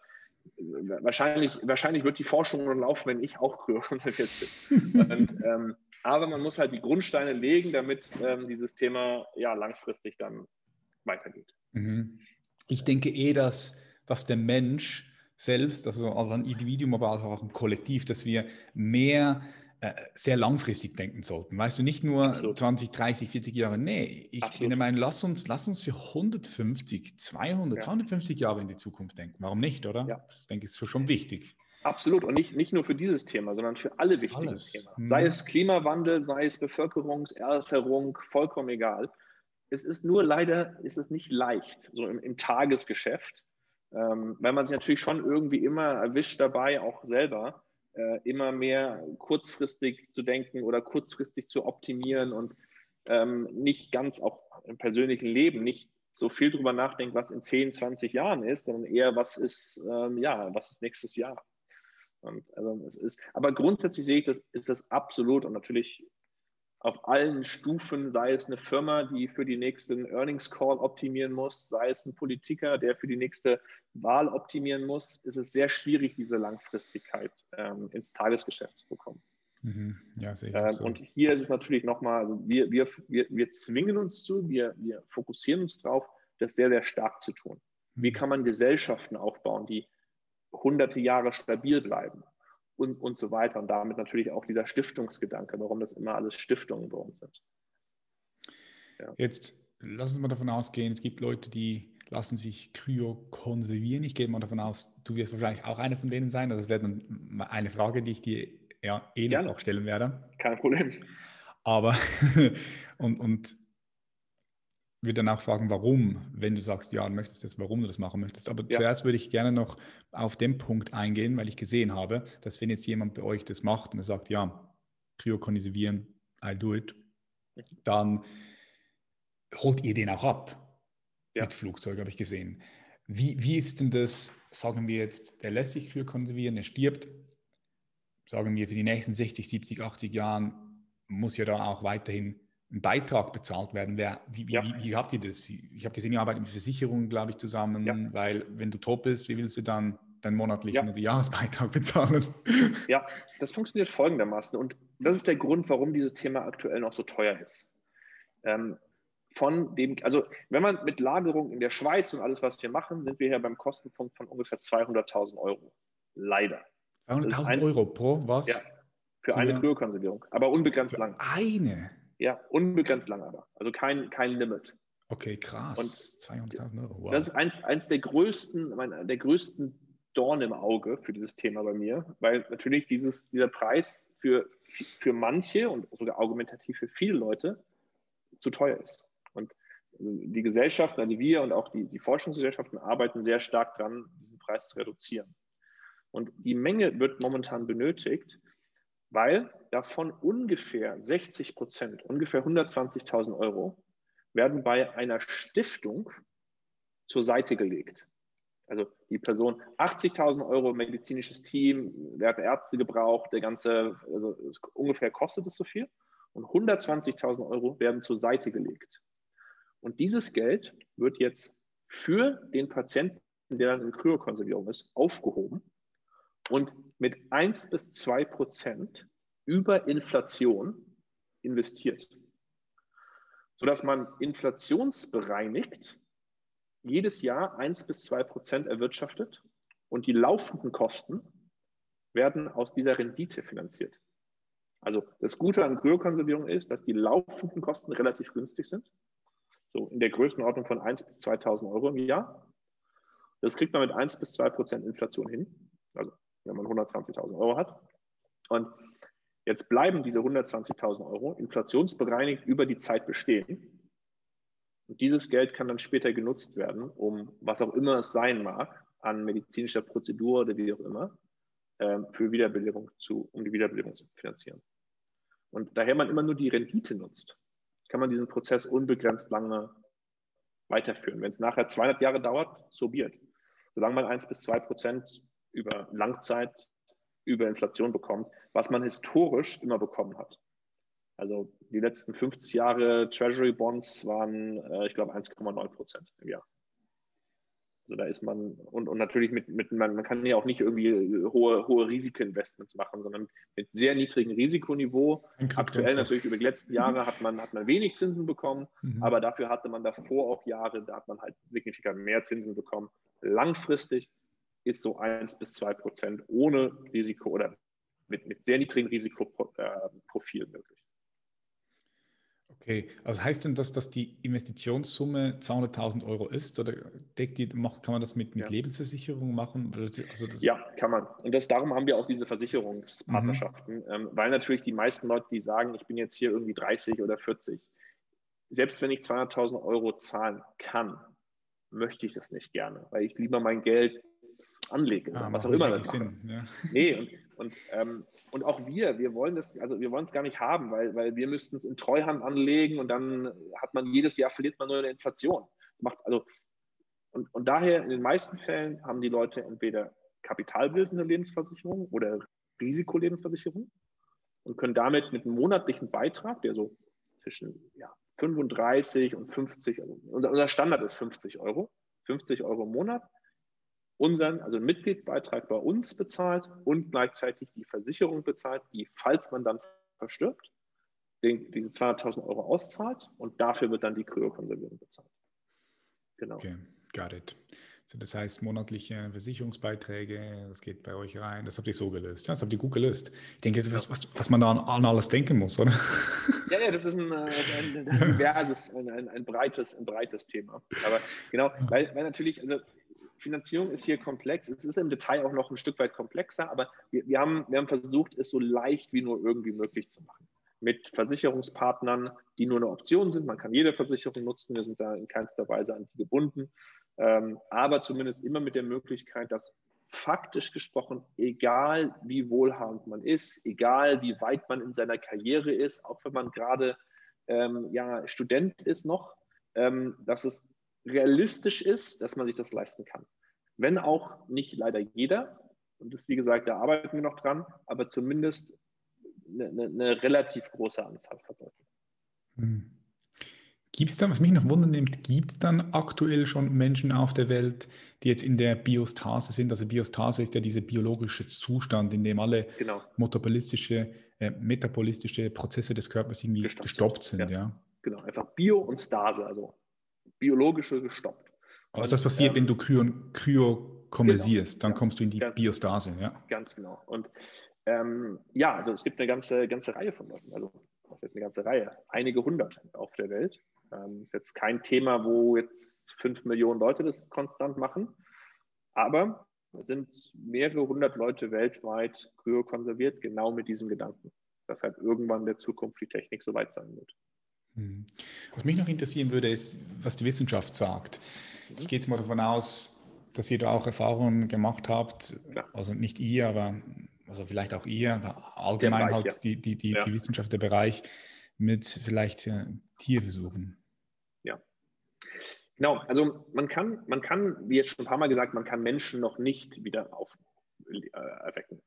wahrscheinlich, wahrscheinlich wird die Forschung nur laufen, wenn ich auch kryokonserviert bin. und, ähm, aber man muss halt die Grundsteine legen, damit ähm, dieses Thema ja langfristig dann weitergeht. Mhm. Ich denke eh, dass, dass der Mensch selbst, also als ein Individuum, aber auch ein Kollektiv, dass wir mehr sehr langfristig denken sollten. Weißt du, nicht nur Absolut. 20, 30, 40 Jahre. Nee, ich Absolut. bin der Meinung, lass uns, lass uns für 150, 200, ja. 250 Jahre in die Zukunft denken. Warum nicht, oder? Ja. Das denke ich ist schon wichtig. Absolut. Und nicht, nicht nur für dieses Thema, sondern für alle wichtigen Alles. Themen. Sei es Klimawandel, sei es Bevölkerungseralterung, vollkommen egal. Es ist nur leider, ist es nicht leicht, so im, im Tagesgeschäft, ähm, weil man sich natürlich schon irgendwie immer erwischt dabei, auch selber, äh, immer mehr kurzfristig zu denken oder kurzfristig zu optimieren und ähm, nicht ganz auch im persönlichen Leben nicht so viel drüber nachdenkt, was in 10, 20 Jahren ist, sondern eher, was ist, ähm, ja, was ist nächstes Jahr. Und also es ist, aber grundsätzlich sehe ich das, ist das absolut und natürlich auf allen Stufen, sei es eine Firma, die für die nächsten Earnings Call optimieren muss, sei es ein Politiker, der für die nächste Wahl optimieren muss, ist es sehr schwierig, diese Langfristigkeit ähm, ins Tagesgeschäft zu bekommen. Mhm. Ja, sehe ich ähm, so. Und hier ist es natürlich nochmal, also wir, wir, wir, wir zwingen uns zu, wir, wir fokussieren uns darauf, das sehr, sehr stark zu tun. Wie mhm. kann man Gesellschaften aufbauen, die hunderte Jahre stabil bleiben? Und, und so weiter. Und damit natürlich auch dieser Stiftungsgedanke, warum das immer alles Stiftungen bei uns sind. Ja. Jetzt lass uns mal davon ausgehen, es gibt Leute, die lassen sich kryokonservieren. Ich gehe mal davon aus, du wirst wahrscheinlich auch einer von denen sein. Das wäre dann eine Frage, die ich dir ja, eh noch auch stellen werde. Kein Problem. Aber, und, und würde dann auch fragen, warum, wenn du sagst, ja, du möchtest das, warum du das machen möchtest. Aber ja. zuerst würde ich gerne noch auf den Punkt eingehen, weil ich gesehen habe, dass wenn jetzt jemand bei euch das macht und er sagt, ja, kryokonisivieren, I do it, dann holt ihr den auch ab. Ja. Mit Flugzeug habe ich gesehen. Wie, wie ist denn das, sagen wir jetzt, der lässt sich kryokonservieren, er stirbt, sagen wir für die nächsten 60, 70, 80 Jahren, muss ja da auch weiterhin ein Beitrag bezahlt werden. Wer, wie, ja. wie, wie, habt ihr das? Ich habe gesehen, ihr arbeitet mit Versicherungen, glaube ich, zusammen, ja. weil wenn du top bist, wie willst du dann deinen monatlichen ja. oder Jahresbeitrag bezahlen? Ja, das funktioniert folgendermaßen und das ist der Grund, warum dieses Thema aktuell noch so teuer ist. Ähm, von dem, also wenn man mit Lagerung in der Schweiz und alles, was wir machen, sind wir hier beim Kostenpunkt von ungefähr 200.000 Euro. Leider. 200.000 Euro pro was? Ja, für, für eine Kryokonservierung, aber unbegrenzt lang. Eine? Ja, unbegrenzt lang aber. Also kein, kein Limit. Okay, krass. 200.000 Euro. Wow. Das ist eins, eins der größten, mein, der größten Dorn im Auge für dieses Thema bei mir, weil natürlich dieses, dieser Preis für, für manche und sogar argumentativ für viele Leute zu teuer ist. Und die Gesellschaften, also wir und auch die, die Forschungsgesellschaften arbeiten sehr stark daran, diesen Preis zu reduzieren. Und die Menge wird momentan benötigt, weil davon ungefähr 60 Prozent, ungefähr 120.000 Euro, werden bei einer Stiftung zur Seite gelegt. Also die Person 80.000 Euro medizinisches Team, werden Ärzte gebraucht, der ganze, also ungefähr kostet es so viel. Und 120.000 Euro werden zur Seite gelegt. Und dieses Geld wird jetzt für den Patienten, der dann in Kryokonservierung ist, aufgehoben und mit 1 bis 2 Prozent über Inflation investiert, sodass man inflationsbereinigt jedes Jahr 1 bis 2 Prozent erwirtschaftet und die laufenden Kosten werden aus dieser Rendite finanziert. Also das Gute an Kryokonservierung ist, dass die laufenden Kosten relativ günstig sind, so in der Größenordnung von 1 bis 2.000 Euro im Jahr. Das kriegt man mit 1 bis 2 Prozent Inflation hin, also wenn man 120.000 Euro hat. Und jetzt bleiben diese 120.000 Euro inflationsbereinigt über die Zeit bestehen. Und dieses Geld kann dann später genutzt werden, um was auch immer es sein mag, an medizinischer Prozedur oder wie auch immer, ähm, für Wiederbelebung zu, um die Wiederbelebung zu finanzieren. Und daher man immer nur die Rendite nutzt, kann man diesen Prozess unbegrenzt lange weiterführen. Wenn es nachher 200 Jahre dauert, so wird. Solange man 1 bis 2 Prozent über Langzeit über Inflation bekommt, was man historisch immer bekommen hat. Also die letzten 50 Jahre Treasury Bonds waren, äh, ich glaube, 1,9 Prozent im Jahr. Also da ist man, und, und natürlich mit, mit man, man kann ja auch nicht irgendwie hohe, hohe Risikoinvestments machen, sondern mit sehr niedrigem Risikoniveau. Aktuell natürlich über die letzten Jahre hat man, hat man wenig Zinsen bekommen, mhm. aber dafür hatte man davor auch Jahre, da hat man halt signifikant mehr Zinsen bekommen. Langfristig ist so 1 bis 2 Prozent ohne Risiko oder mit, mit sehr niedrigem Risikoprofil möglich. Okay, also heißt denn das, dass die Investitionssumme 200.000 Euro ist oder deckt die, macht, kann man das mit, mit ja. Lebensversicherung machen? Also ja, kann man. Und das, darum haben wir auch diese Versicherungspartnerschaften, mhm. ähm, weil natürlich die meisten Leute, die sagen, ich bin jetzt hier irgendwie 30 oder 40, selbst wenn ich 200.000 Euro zahlen kann, möchte ich das nicht gerne, weil ich lieber mein Geld anlege oder ah, was auch immer das Sinn, ja. Nee, und, und, ähm, und auch wir, wir wollen das, also wir wollen es gar nicht haben, weil, weil wir müssten es in Treuhand anlegen und dann hat man jedes Jahr verliert man nur eine Inflation. Das macht also und, und daher in den meisten Fällen haben die Leute entweder kapitalbildende Lebensversicherung oder Risikolebensversicherung und können damit mit einem monatlichen Beitrag, der so zwischen ja, 35 und 50, also unser Standard ist 50 Euro, 50 Euro im Monat, unseren, also einen Mitgliedbeitrag bei uns bezahlt und gleichzeitig die Versicherung bezahlt, die, falls man dann verstirbt, den, diese 200.000 Euro auszahlt und dafür wird dann die Kryokonservierung bezahlt. Genau. Okay, got it. Also das heißt, monatliche Versicherungsbeiträge, das geht bei euch rein. Das habt ihr so gelöst. Ja, das habt ihr gut gelöst. Ich denke, das ist was, was man da an, an, alles denken muss, oder? Ja, ja, das ist ein, äh, ein, ein diverses, ein, ein, ein, breites, ein breites Thema. Aber genau, weil, weil natürlich, also Finanzierung ist hier komplex. Es ist im Detail auch noch ein Stück weit komplexer, aber wir, wir, haben, wir haben versucht, es so leicht wie nur irgendwie möglich zu machen. Mit Versicherungspartnern, die nur eine Option sind. Man kann jede Versicherung nutzen. Wir sind da in keinster Weise an die gebunden. Ähm, aber zumindest immer mit der Möglichkeit, dass faktisch gesprochen, egal wie wohlhabend man ist, egal wie weit man in seiner Karriere ist, auch wenn man gerade ähm, ja, Student ist noch, ähm, dass es realistisch ist, dass man sich das leisten kann. Wenn auch nicht leider jeder, und das, wie gesagt, da arbeiten wir noch dran, aber zumindest eine, eine, eine relativ große Anzahl von Leuten. Hm. Gibt es dann, was mich noch wundern nimmt, gibt es dann aktuell schon Menschen auf der Welt, die jetzt in der Biostase sind? Also Biostase ist ja dieser biologische Zustand, in dem alle genau. metabolistische, äh, metabolistische Prozesse des Körpers irgendwie gestoppt, gestoppt sind. Ja. ja. Genau, einfach Bio und Stase, also biologische gestoppt. Also das passiert, ähm, wenn du Kryo, Kryo konversierst, genau, dann kommst du in die ganz, Biostase. Ja. Ganz genau. Und ähm, ja, also es gibt eine ganze, ganze Reihe von Leuten, also was ist eine ganze Reihe, einige hundert auf der Welt, ähm, ist jetzt kein Thema, wo jetzt fünf Millionen Leute das konstant machen, aber es sind mehrere hundert Leute weltweit kryokonserviert, genau mit diesem Gedanken, dass halt irgendwann in der Zukunft die Technik so weit sein wird. Hm. Was mich noch interessieren würde, ist, was die Wissenschaft sagt. Ich gehe jetzt mal davon aus, dass ihr da auch Erfahrungen gemacht habt, ja. also nicht ihr, aber also vielleicht auch ihr, aber allgemein Bereich, halt ja. die, die, die, ja. die Wissenschaft, der Bereich mit vielleicht äh, Tierversuchen. Genau, also man kann, man kann, wie jetzt schon ein paar Mal gesagt, man kann Menschen noch nicht wieder auferwecken. Äh,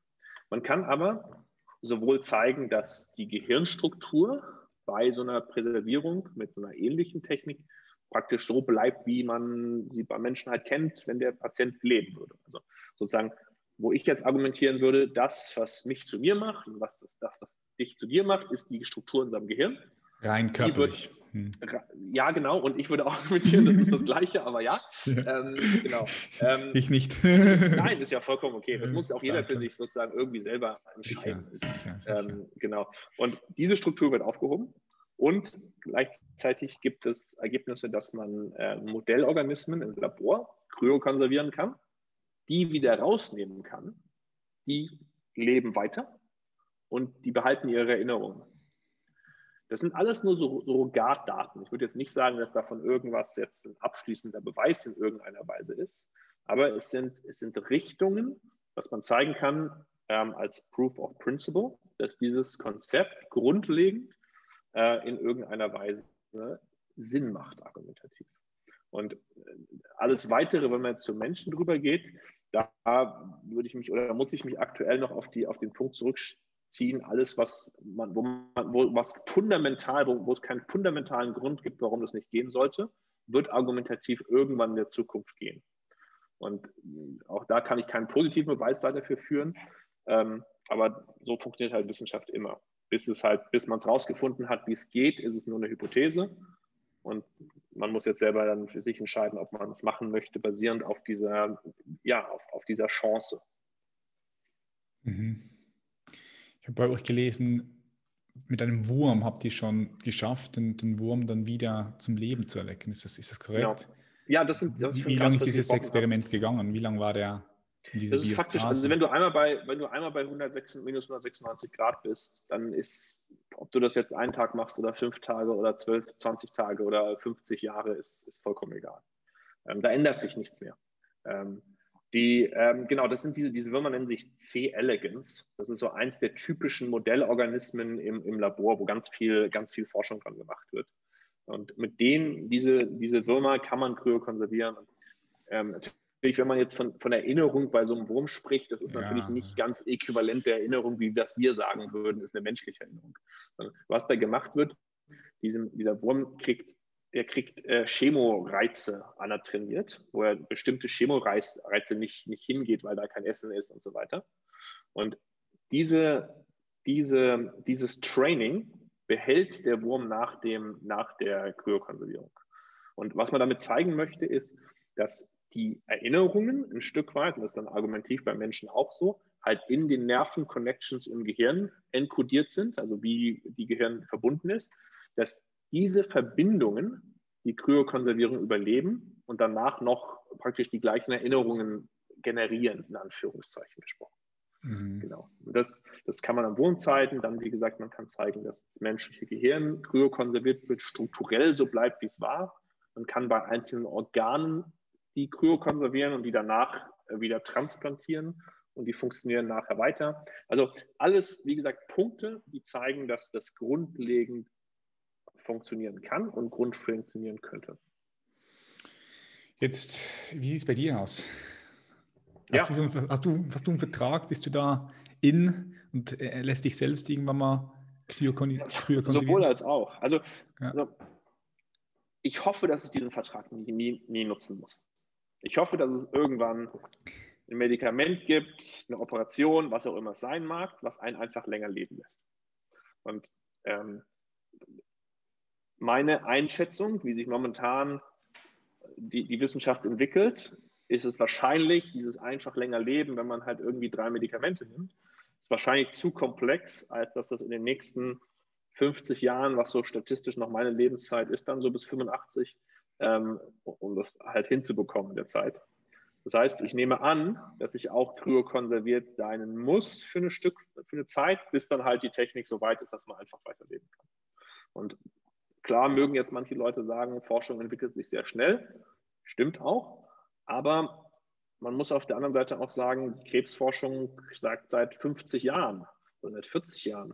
man kann aber sowohl zeigen, dass die Gehirnstruktur bei so einer Präservierung mit so einer ähnlichen Technik praktisch so bleibt, wie man sie bei Menschen halt kennt, wenn der Patient leben würde. Also sozusagen, wo ich jetzt argumentieren würde, das, was mich zu mir macht und was das, das was dich zu dir macht, ist die Struktur in unserem Gehirn. Rein körperlich. Hm. Ja, genau. Und ich würde auch argumentieren, das ist das Gleiche, aber ja. ja. Ähm, genau. Ähm, ich nicht. nein, ist ja vollkommen okay. Das muss auch jeder für sich sozusagen irgendwie selber entscheiden. Sicher, sicher, sicher. Ähm, genau. Und diese Struktur wird aufgehoben. Und gleichzeitig gibt es Ergebnisse, dass man äh, Modellorganismen im Labor kryokonservieren kann, die wieder rausnehmen kann. Die leben weiter und die behalten ihre Erinnerungen. Das sind alles nur Surrogatdaten. Ich würde jetzt nicht sagen, dass davon irgendwas jetzt ein abschließender Beweis in irgendeiner Weise ist, aber es sind, es sind Richtungen, was man zeigen kann ähm, als Proof of Principle, dass dieses Konzept grundlegend äh, in irgendeiner Weise Sinn macht, argumentativ. Und äh, alles Weitere, wenn man jetzt zu Menschen drüber geht, da würde ich mich oder muss ich mich aktuell noch auf, die, auf den Punkt zurückstellen, ziehen alles, was man, wo man, wo, was fundamental, wo, wo es keinen fundamentalen Grund gibt, warum das nicht gehen sollte, wird argumentativ irgendwann in der Zukunft gehen. Und auch da kann ich keinen positiven Beweis dafür führen. Ähm, aber so funktioniert halt Wissenschaft immer. Bis es halt, bis man es rausgefunden hat, wie es geht, ist es nur eine Hypothese. Und man muss jetzt selber dann für sich entscheiden, ob man es machen möchte, basierend auf dieser, ja, auf, auf dieser Chance. Mhm habe bei euch gelesen, mit einem Wurm habt ihr schon geschafft, den, den Wurm dann wieder zum Leben zu erwecken. Ist das, ist das korrekt? Genau. Ja, das sind. Das wie lange ist dieses Experiment haben. gegangen? Wie lange war der? das ist faktisch, also wenn du einmal bei, wenn du einmal bei 106, minus 196 Grad bist, dann ist, ob du das jetzt einen Tag machst oder fünf Tage oder zwölf, 20 Tage oder 50 Jahre, ist, ist vollkommen egal. Ähm, da ändert sich nichts mehr. Ähm, die, ähm, genau, das sind diese, diese Würmer nennen sich C. elegans. Das ist so eins der typischen Modellorganismen im, im Labor, wo ganz viel, ganz viel Forschung dran gemacht wird. Und mit denen, diese, diese Würmer kann man kryokonservieren. Ähm, natürlich, wenn man jetzt von, von Erinnerung bei so einem Wurm spricht, das ist ja. natürlich nicht ganz äquivalent der Erinnerung, wie das wir sagen würden, ist eine menschliche Erinnerung. Was da gemacht wird, diesem, dieser Wurm kriegt der kriegt äh, Chemoreize anertrainiert, wo er bestimmte Chemoreize nicht, nicht hingeht, weil da kein Essen ist und so weiter. Und diese, diese, dieses Training behält der Wurm nach, dem, nach der Kryokonservierung. Und was man damit zeigen möchte, ist, dass die Erinnerungen ein Stück weit, und das ist dann argumentiv beim Menschen auch so, halt in den Nerven-Connections im Gehirn enkodiert sind, also wie die Gehirn verbunden ist, dass diese Verbindungen die Kryokonservierung überleben und danach noch praktisch die gleichen Erinnerungen generieren, in Anführungszeichen gesprochen. Mhm. Genau. Und das, das kann man an Wohnzeiten, dann wie gesagt, man kann zeigen, dass das menschliche Gehirn kryokonserviert wird, strukturell so bleibt, wie es war. Man kann bei einzelnen Organen die kryokonservieren und die danach wieder transplantieren und die funktionieren nachher weiter. Also alles, wie gesagt, Punkte, die zeigen, dass das grundlegend funktionieren kann und Grund funktionieren könnte. Jetzt, wie sieht es bei dir aus? Hast, ja. du so, hast, du, hast du einen Vertrag? Bist du da in und äh, lässt dich selbst irgendwann mal kryokonservieren? Sowohl als auch. Also, ja. also, ich hoffe, dass ich diesen Vertrag nie, nie, nie nutzen muss. Ich hoffe, dass es irgendwann ein Medikament gibt, eine Operation, was auch immer es sein mag, was einen einfach länger leben lässt. Und ähm, meine Einschätzung, wie sich momentan die, die Wissenschaft entwickelt, ist es wahrscheinlich, dieses einfach länger Leben, wenn man halt irgendwie drei Medikamente nimmt, ist wahrscheinlich zu komplex, als dass das in den nächsten 50 Jahren, was so statistisch noch meine Lebenszeit ist, dann so bis 85, ähm, um das halt hinzubekommen in der Zeit. Das heißt, ich nehme an, dass ich auch kryokonserviert sein muss für eine Stück, für eine Zeit, bis dann halt die Technik so weit ist, dass man einfach weiterleben kann. Und Klar mögen jetzt manche Leute sagen, Forschung entwickelt sich sehr schnell. Stimmt auch. Aber man muss auf der anderen Seite auch sagen, die Krebsforschung sagt seit 50 Jahren oder seit 40 Jahren.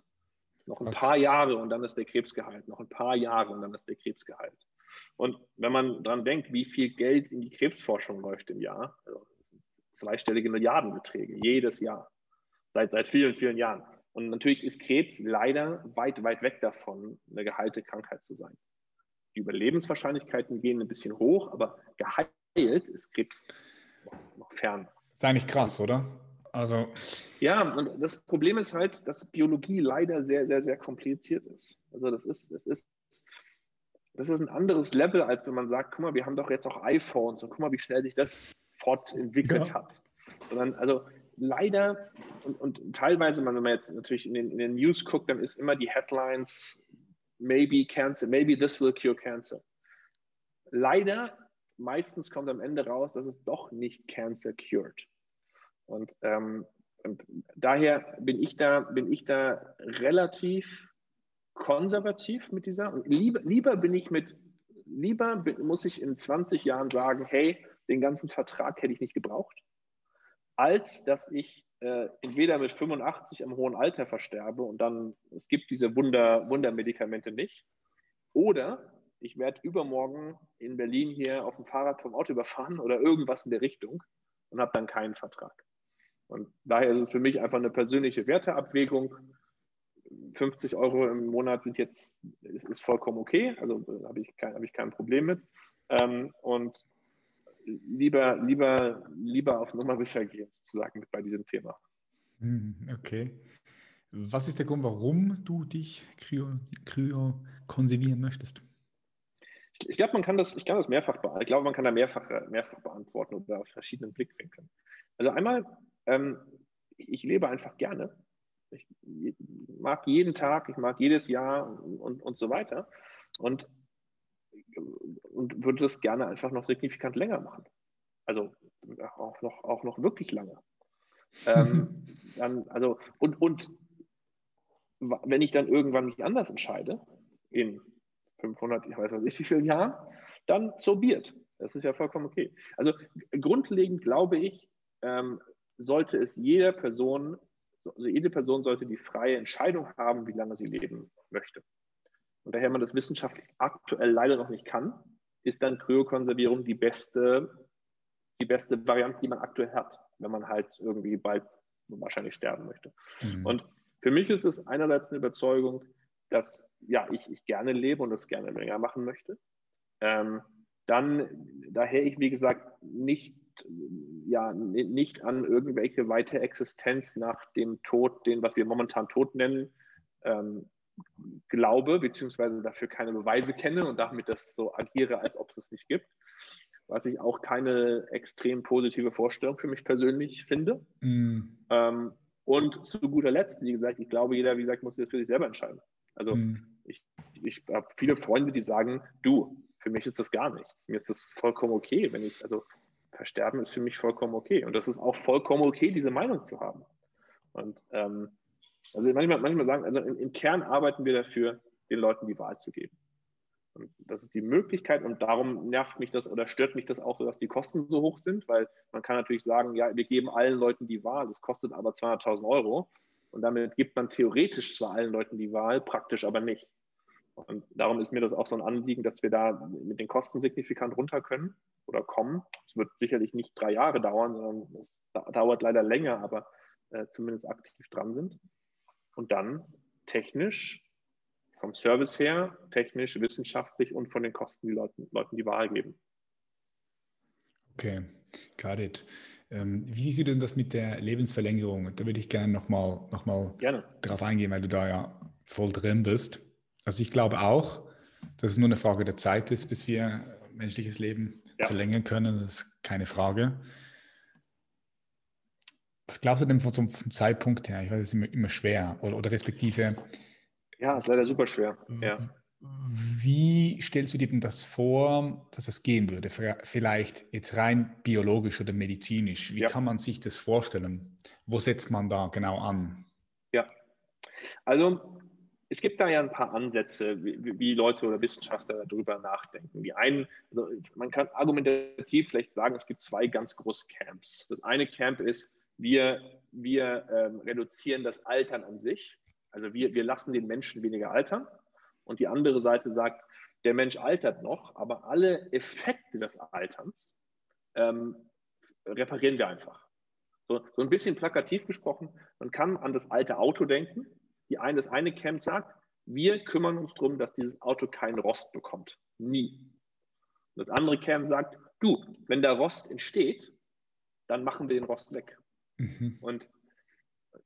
Noch ein Was? paar Jahre und dann ist der Krebs geheilt. Noch ein paar Jahre und dann ist der Krebs geheilt. Und wenn man daran denkt, wie viel Geld in die Krebsforschung läuft im Jahr, also zweistellige Milliardenbeträge jedes Jahr, seit, seit vielen, vielen Jahren. Und natürlich ist Krebs leider weit, weit weg davon, eine geheilte Krankheit zu sein. Die Überlebenswahrscheinlichkeiten gehen ein bisschen hoch, aber geheilt ist Krebs noch, fern. Ist eigentlich krass, oder? Also. Ja, und das Problem ist halt, dass Biologie leider sehr, sehr, sehr kompliziert ist. Also das ist, das ist, das ist ein anderes Level, als wenn man sagt, guck mal, wir haben doch jetzt auch iPhones und guck mal, wie schnell sich das fortentwickelt ja. hat. Sondern, also leider, und, und teilweise, wenn man jetzt natürlich in den, in den News guckt, dann ist immer die Headlines, maybe cancer, maybe this will cure cancer. Leider, meistens kommt am Ende raus, dass es doch nicht cancer cured. Und, ähm, und daher bin ich da, bin ich da relativ konservativ mit dieser. Und lieber, lieber bin ich mit, lieber muss ich in 20 Jahren sagen, hey, den ganzen Vertrag hätte ich nicht gebraucht als dass ich äh, entweder mit 85 im hohen Alter versterbe und dann, es gibt diese Wunder, Wundermedikamente nicht, oder ich werde übermorgen in Berlin hier auf dem Fahrrad vom Auto überfahren oder irgendwas in der Richtung und habe dann keinen Vertrag. Und daher ist es für mich einfach eine persönliche Werteabwägung. 50 Euro im Monat sind jetzt, ist vollkommen okay, also habe ich, kein, hab ich kein Problem mit. Ähm, und lieber, lieber, lieber auf Nummer sicher gehen, sozusagen, bei diesem Thema. Hm, okay. Was ist der Grund, warum du dich kryo, kryo konservieren möchtest? Ich, ich glaube, man kann das, ich kann das mehrfach, ich glaube, man kann da mehrfach, mehrfach beantworten oder auf verschiedenen Blickwinkeln. Also einmal, ähm, ich lebe einfach gerne. Ich mag jeden Tag, ich mag jedes Jahr und, und, und so weiter. Und und würde das gerne einfach noch signifikant länger machen. Also auch noch, auch noch wirklich lange. ähm, dann, also, und, und wenn ich dann irgendwann mich anders entscheide, in 500, ich weiß nicht wie vielen Jahren, dann so biert. Das ist ja vollkommen okay. Also grundlegend glaube ich, ähm, sollte es jeder Person, also jede Person sollte die freie Entscheidung haben, wie lange sie leben möchte. Und daher man das wissenschaftlich aktuell leider noch nicht kann, ist dann Kryokonservierung die beste, die beste Variante, die man aktuell hat, wenn man halt irgendwie bald wahrscheinlich sterben möchte. Mhm. Und für mich ist es einerseits eine Überzeugung, dass ja, ich, ich gerne lebe und das gerne länger machen möchte. Ähm, dann, daher ich, wie gesagt, nicht, ja, nicht an irgendwelche weitere Existenz nach dem Tod, den, was wir momentan Tod nennen, ähm, glaube, beziehungsweise dafür keine Beweise kenne und damit das so agiere, als ob es es nicht gibt. Was ich auch keine extrem positive Vorstellung für mich persönlich finde. Mm. Ähm, und zu guter Letzt, wie gesagt, ich glaube, jeder, wie gesagt, muss das für sich selber entscheiden. Also mm. ich, ich habe viele Freunde, die sagen, du, für mich ist das gar nichts. Mir ist das vollkommen okay, wenn ich, also versterben ist für mich vollkommen okay. Und das ist auch vollkommen okay, diese Meinung zu haben. Und ähm, also manchmal, manchmal sagen, also im, Kern arbeiten wir dafür, den Leuten die Wahl zu geben. Und das ist die Möglichkeit und darum nervt mich das oder stört mich das auch, dass die Kosten so hoch sind, weil man kann natürlich sagen, ja, wir geben allen Leuten die Wahl, das kostet aber 200.000 Euro und damit gibt man theoretisch zwar allen Leuten die Wahl, praktisch aber nicht. Und darum ist mir das auch so ein Anliegen, dass wir da mit den Kosten signifikant runter können oder kommen. Es wird sicherlich nicht drei Jahre dauern, sondern es dauert leider länger, aber äh, zumindest aktiv dran sind und dann technisch, vom Service her, technisch, wissenschaftlich und von den Kosten die Leuten, Leuten die Wahl geben. Okay, got it. Ähm, wie sieht denn das mit der Lebensverlängerung? Da würde ich gerne nochmal noch mal, drauf eingehen, weil du da ja voll drin bist. Also ich glaube auch, dass es nur eine Frage der Zeit ist, bis wir menschliches Leben ja. verlängern können. Das ist keine Frage. Was glaubst du denn von so einem Zeitpunkt her? Ich weiß, es ist immer, immer schwer oder, oder respektive. Ja, ist leider super schwer. Ja. Wie stellst du dir denn das vor, dass das gehen würde? Vielleicht jetzt rein biologisch oder medizinisch. Wie ja. kann man sich das vorstellen? Wo setzt man da genau an? Ja, also es gibt da ja ein paar Ansätze, wie, wie Leute oder Wissenschaftler darüber nachdenken. Die einen, also man kann argumentativ vielleicht sagen, es gibt zwei ganz große Camps. Das eine Camp ist, wir, wir ähm, reduzieren das Altern an sich. Also wir, wir lassen den Menschen weniger altern. Und die andere Seite sagt, der Mensch altert noch, aber alle Effekte des Alterns ähm, reparieren wir einfach. So, so, ein bisschen plakativ gesprochen, man kann an das alte Auto denken. Die eine, das eine Camp sagt, wir kümmern uns darum, dass dieses Auto keinen Rost bekommt. Nie. Und das andere Camp sagt, du, wenn der Rost entsteht, dann machen wir den Rost weg. Mhm. Und,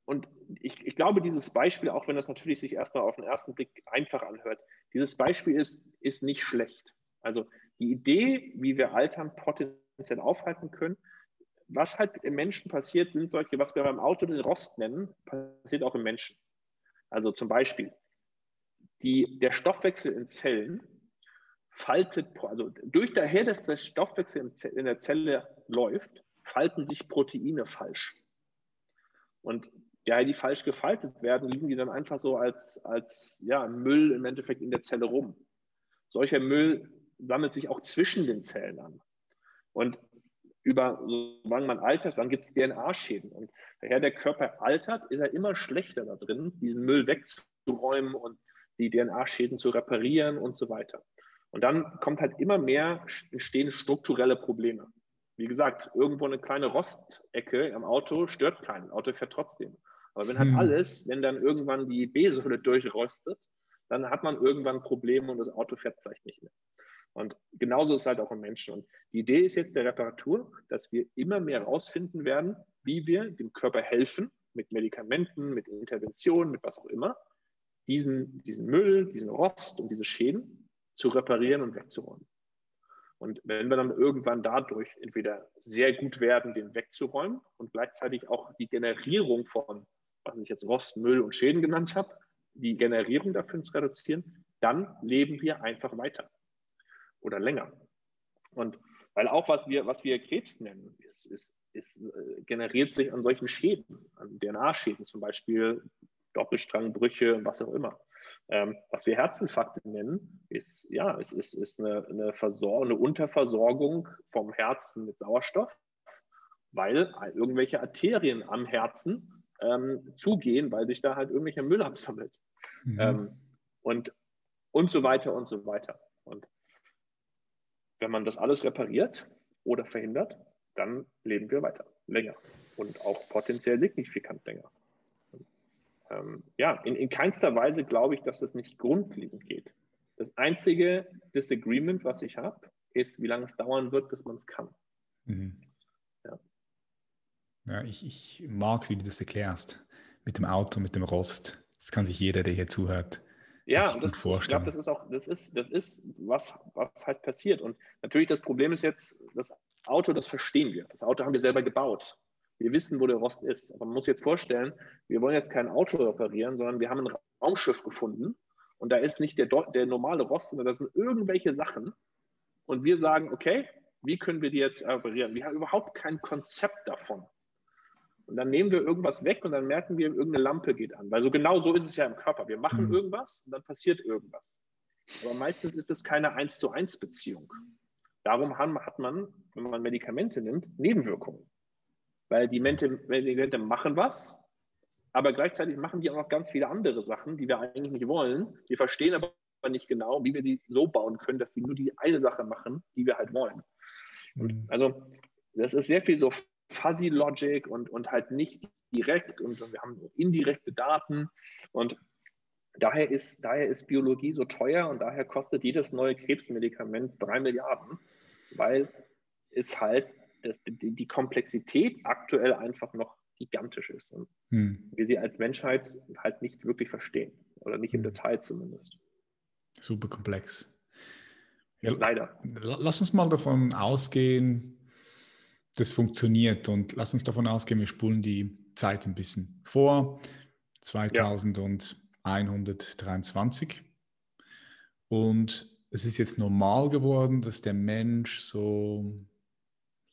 und ich, ich glaube, dieses Beispiel, auch wenn das natürlich sich erstmal auf den ersten Blick einfach anhört, dieses Beispiel ist, ist nicht schlecht. Also die Idee, wie wir Altern potenziell aufhalten können, was halt im Menschen passiert, sind solche, was wir beim Auto den Rost nennen, passiert auch im Menschen. Also zum Beispiel, die, der Stoffwechsel in Zellen faltet, also durch daher, dass der Stoffwechsel in der Zelle läuft, falten sich Proteine falsch. Und ja, die falsch gefaltet werden, liegen die dann einfach so als, als ja, Müll im Endeffekt in der Zelle rum. Solcher Müll sammelt sich auch zwischen den Zellen an. Und über, solange man altert, dann gibt es DNA-Schäden. Und daher der Körper altert, ist er immer schlechter da drin, diesen Müll wegzuräumen und die DNA-Schäden zu reparieren und so weiter. Und dann kommt halt immer mehr, entstehen strukturelle Probleme. Wie gesagt, irgendwo eine kleine Rostecke am Auto stört keinen. Auto fährt trotzdem. Aber wenn halt hm. alles, wenn dann irgendwann die B-Säule durchrostet, dann hat man irgendwann Probleme und das Auto fährt vielleicht nicht mehr. Und genauso ist es halt auch im Menschen. Und die Idee ist jetzt der Reparatur, dass wir immer mehr herausfinden werden, wie wir dem Körper helfen, mit Medikamenten, mit Interventionen, mit was auch immer, diesen, diesen Müll, diesen Rost und diese Schäden zu reparieren und wegzuräumen. Und wenn wir dann irgendwann dadurch entweder sehr gut werden, den wegzuräumen und gleichzeitig auch die Generierung von, was ich jetzt Rost, Müll und Schäden genannt habe, die Generierung dafür zu reduzieren, dann leben wir einfach weiter oder länger. Und weil auch was wir, was wir Krebs nennen, ist, ist, ist, äh, generiert sich an solchen Schäden, an DNA-Schäden zum Beispiel, Doppelstrangbrüche, was auch immer. Ähm, was wir Herzinfarkte nennen, ist, ja, es ist, ist eine, eine, eine Unterversorgung vom Herzen mit Sauerstoff, weil irgendwelche Arterien am Herzen ähm, zugehen, weil sich da halt irgendwelcher Müll absammelt. Mhm. Ähm, und, und so weiter und so weiter. Und wenn man das alles repariert oder verhindert, dann leben wir weiter, länger und auch potenziell signifikant länger. Ähm, ja, in, in keinster Weise glaube ich, dass das nicht grundlegend geht. Das einzige Disagreement, was ich habe, ist, wie lange es dauern wird, bis man es kann. Mhm. Ja, ja ich, ich mag es, wie du das erklärst. Mit dem Auto, mit dem Rost. Das kann sich jeder, der hier zuhört, ja, das, ich glaube, das ist auch, das ist, das ist, was, was halt passiert. Und natürlich das Problem ist jetzt, das Auto, das verstehen wir. Das Auto haben wir selber gebaut. Wir wissen, wo der Rost ist. Aber man muss jetzt vorstellen, wir wollen jetzt kein Auto reparieren, sondern wir haben ein Raumschiff gefunden und da ist nicht der, der normale Rost, sondern das sind irgendwelche Sachen. Und wir sagen, okay, wie können wir die jetzt reparieren? Wir haben überhaupt kein Konzept davon. Und dann nehmen wir irgendwas weg und dann merken wir, irgendeine Lampe geht an. Weil so genau so ist es ja im Körper. Wir machen mhm. irgendwas und dann passiert irgendwas. Aber meistens ist es keine 1 zu 1 Beziehung. Darum hat man, wenn man Medikamente nimmt, Nebenwirkungen. Weil die Medikamente machen was, aber gleichzeitig machen die auch noch ganz viele andere Sachen, die wir eigentlich nicht wollen. Wir verstehen aber nicht genau, wie wir die so bauen können, dass die nur die eine Sache machen, die wir halt wollen. Mhm. also das ist sehr viel so Fuzzy Logic und, und halt nicht direkt und, und wir haben indirekte Daten und daher ist, daher ist Biologie so teuer und daher kostet jedes neue Krebsmedikament drei Milliarden, weil es halt das, die, die, Komplexität aktuell einfach noch gigantisch ist und hm. wir sie als Menschheit halt nicht wirklich verstehen oder nicht im hm. Detail zumindest. Super komplex. Ja, Leider. Lass uns mal davon ausgehen, das funktioniert. Und lass uns davon ausgehen, wir spulen die Zeit ein bisschen vor. 2123. Und es ist jetzt normal geworden, dass der Mensch so,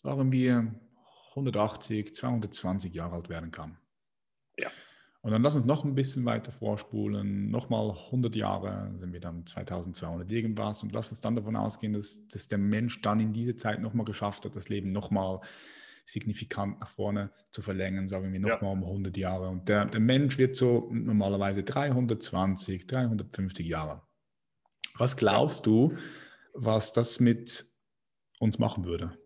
sagen wir, 180, 220 Jahre alt werden kann. Ja. Und dann lass uns noch ein bisschen weiter vorspulen, nochmal 100 Jahre, sind wir dann 2200 irgendwas und lass uns dann davon ausgehen, dass, dass der Mensch dann in dieser Zeit nochmal geschafft hat, das Leben nochmal signifikant nach vorne zu verlängern, sagen wir nochmal ja. um 100 Jahre. Und der, der Mensch wird so normalerweise 320, 350 Jahre. Was glaubst du, was das mit uns machen würde?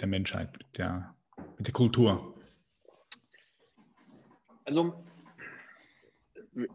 Der Menschheit, mit der, mit der Kultur? Also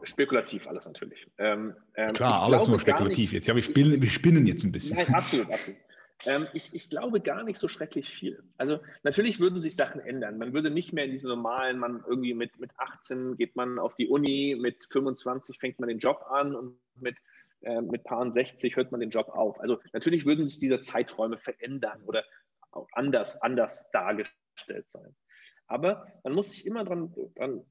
spekulativ alles natürlich. Ähm, ähm, Klar, alles nur spekulativ nicht, jetzt. Ja, wir spinnen, wir spinnen jetzt ein bisschen. Nein, absolut, absolut. Ähm, ich, ich, glaube gar nicht so schrecklich viel. Also natürlich würden sich Sachen ändern. Man würde nicht mehr in diesen normalen, man irgendwie mit, mit 18 geht man auf die Uni, mit 25 fängt man den Job an und mit, äh, mit Paaren 60 hört man den Job auf. Also natürlich würden sich diese Zeiträume verändern oder auch anders, anders dargestellt sein. Aber man muss sich immer dran, dran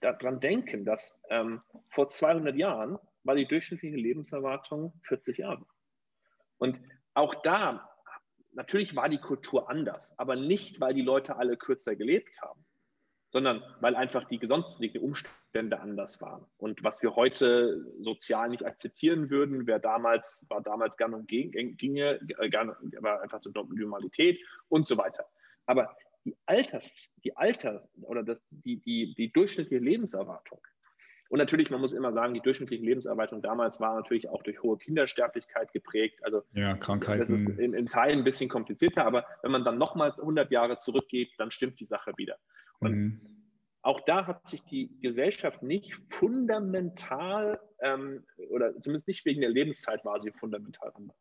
daran denken, dass ähm, vor 200 Jahren war die durchschnittliche Lebenserwartung 40 Jahre. Und auch da, natürlich war die Kultur anders, aber nicht, weil die Leute alle kürzer gelebt haben, sondern weil einfach die sonstigen Umstände anders waren. Und was wir heute sozial nicht akzeptieren würden, wäre damals, war damals gar und ginge, war einfach so Normalität und so weiter. Aber die Alters, die Alter oder das, die, die, die durchschnittliche Lebenserwartung. Und natürlich, man muss immer sagen, die durchschnittliche Lebenserwartung damals war natürlich auch durch hohe Kindersterblichkeit geprägt. Also ja, Krankheiten. Das ist in, in Teilen ein bisschen komplizierter, aber wenn man dann nochmal 100 Jahre zurückgeht, dann stimmt die Sache wieder. Und mhm. Auch da hat sich die Gesellschaft nicht fundamental ähm, oder zumindest nicht wegen der Lebenszeit war sie fundamental anders.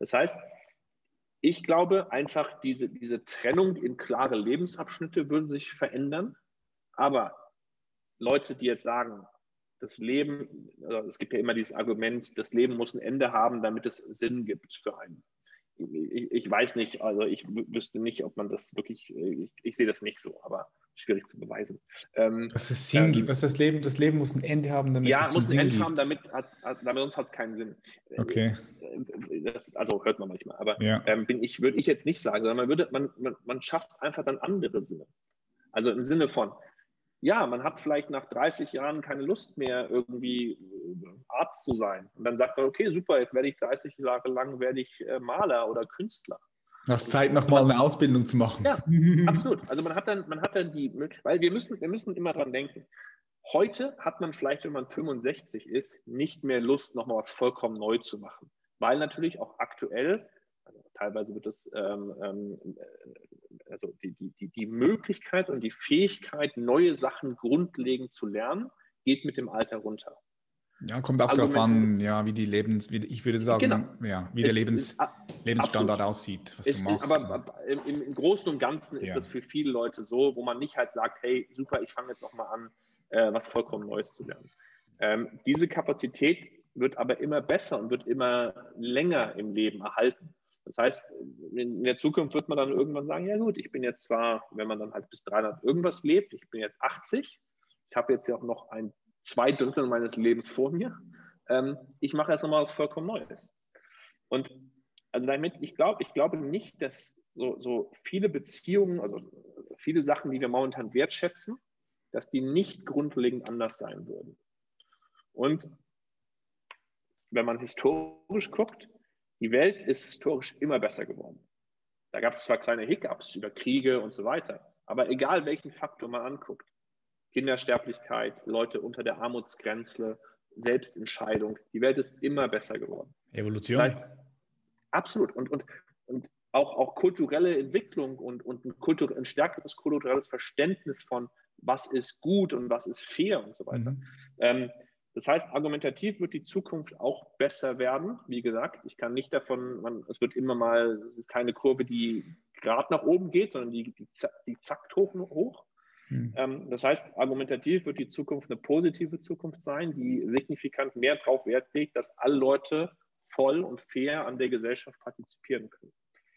Das heißt, ich glaube einfach, diese, diese Trennung in klare Lebensabschnitte würde sich verändern. Aber Leute, die jetzt sagen, das Leben, also es gibt ja immer dieses Argument, das Leben muss ein Ende haben, damit es Sinn gibt für einen. Ich, ich weiß nicht, also ich wüsste nicht, ob man das wirklich, ich, ich sehe das nicht so, aber schwierig zu beweisen. Ähm, dass es Sinn ähm, gibt, was das Leben, das Leben muss ein Ende haben, damit ja, es muss ein Ende haben, damit, hat, damit sonst hat es keinen Sinn. Okay. Das, also hört man manchmal, aber ja. ähm, bin ich, würde ich jetzt nicht sagen, sondern man würde, man, man, man schafft einfach dann andere Sinne. Also im Sinne von, ja, man hat vielleicht nach 30 Jahren keine Lust mehr, irgendwie äh, Arzt zu sein. Und dann sagt man, okay, super, jetzt werde ich 30 Jahre lang werde ich äh, Maler oder Künstler. Hast Zeit, nochmal eine Ausbildung zu machen. Ja, absolut. Also man hat dann, man hat dann die Möglichkeit, weil wir müssen, wir müssen immer dran denken. Heute hat man vielleicht, wenn man 65 ist, nicht mehr Lust, nochmal was vollkommen neu zu machen. Weil natürlich auch aktuell, also teilweise wird es, ähm, ähm, also die, die, die Möglichkeit und die Fähigkeit, neue Sachen grundlegend zu lernen, geht mit dem Alter runter. Ja, kommt auch darauf an, ja, wie die Lebens, wie, ich würde sagen, genau. ja, wie der Lebens, ist, Lebensstandard absolut. aussieht, was ist, du machst. Aber im, im, Großen und Ganzen ist ja. das für viele Leute so, wo man nicht halt sagt, hey, super, ich fange jetzt nochmal an, äh, was vollkommen Neues zu lernen. Ähm, diese Kapazität wird aber immer besser und wird immer länger im Leben erhalten. Das heißt, in der Zukunft wird man dann irgendwann sagen, ja gut, ich bin jetzt zwar, wenn man dann halt bis 300 irgendwas lebt, ich bin jetzt 80, ich habe jetzt ja auch noch ein zwei Drittel meines Lebens vor mir. Ähm, ich mache erst nochmal was vollkommen Neues. Und also damit, ich glaube, ich glaube nicht, dass so, so viele Beziehungen, also viele Sachen, die wir momentan wertschätzen, dass die nicht grundlegend anders sein würden. Und wenn man historisch guckt, die Welt ist historisch immer besser geworden. Da gab es zwar kleine Hiccups über Kriege und so weiter, aber egal welchen Faktor man anguckt, Kindersterblichkeit, Leute unter der Armutsgrenze, Selbstentscheidung. Die Welt ist immer besser geworden. Evolution. Das heißt, absolut. Und, und, und auch, auch kulturelle Entwicklung und, und ein, kultur, ein stärkeres kulturelles Verständnis von, was ist gut und was ist fair und so weiter. Mhm. Ähm, das heißt, argumentativ wird die Zukunft auch besser werden. Wie gesagt, ich kann nicht davon, man, es wird immer mal, es ist keine Kurve, die gerade nach oben geht, sondern die, die, die zackt hoch. hoch. Mhm. Das heißt, argumentativ wird die Zukunft eine positive Zukunft sein, die signifikant mehr darauf Wert legt, dass alle Leute voll und fair an der Gesellschaft partizipieren können.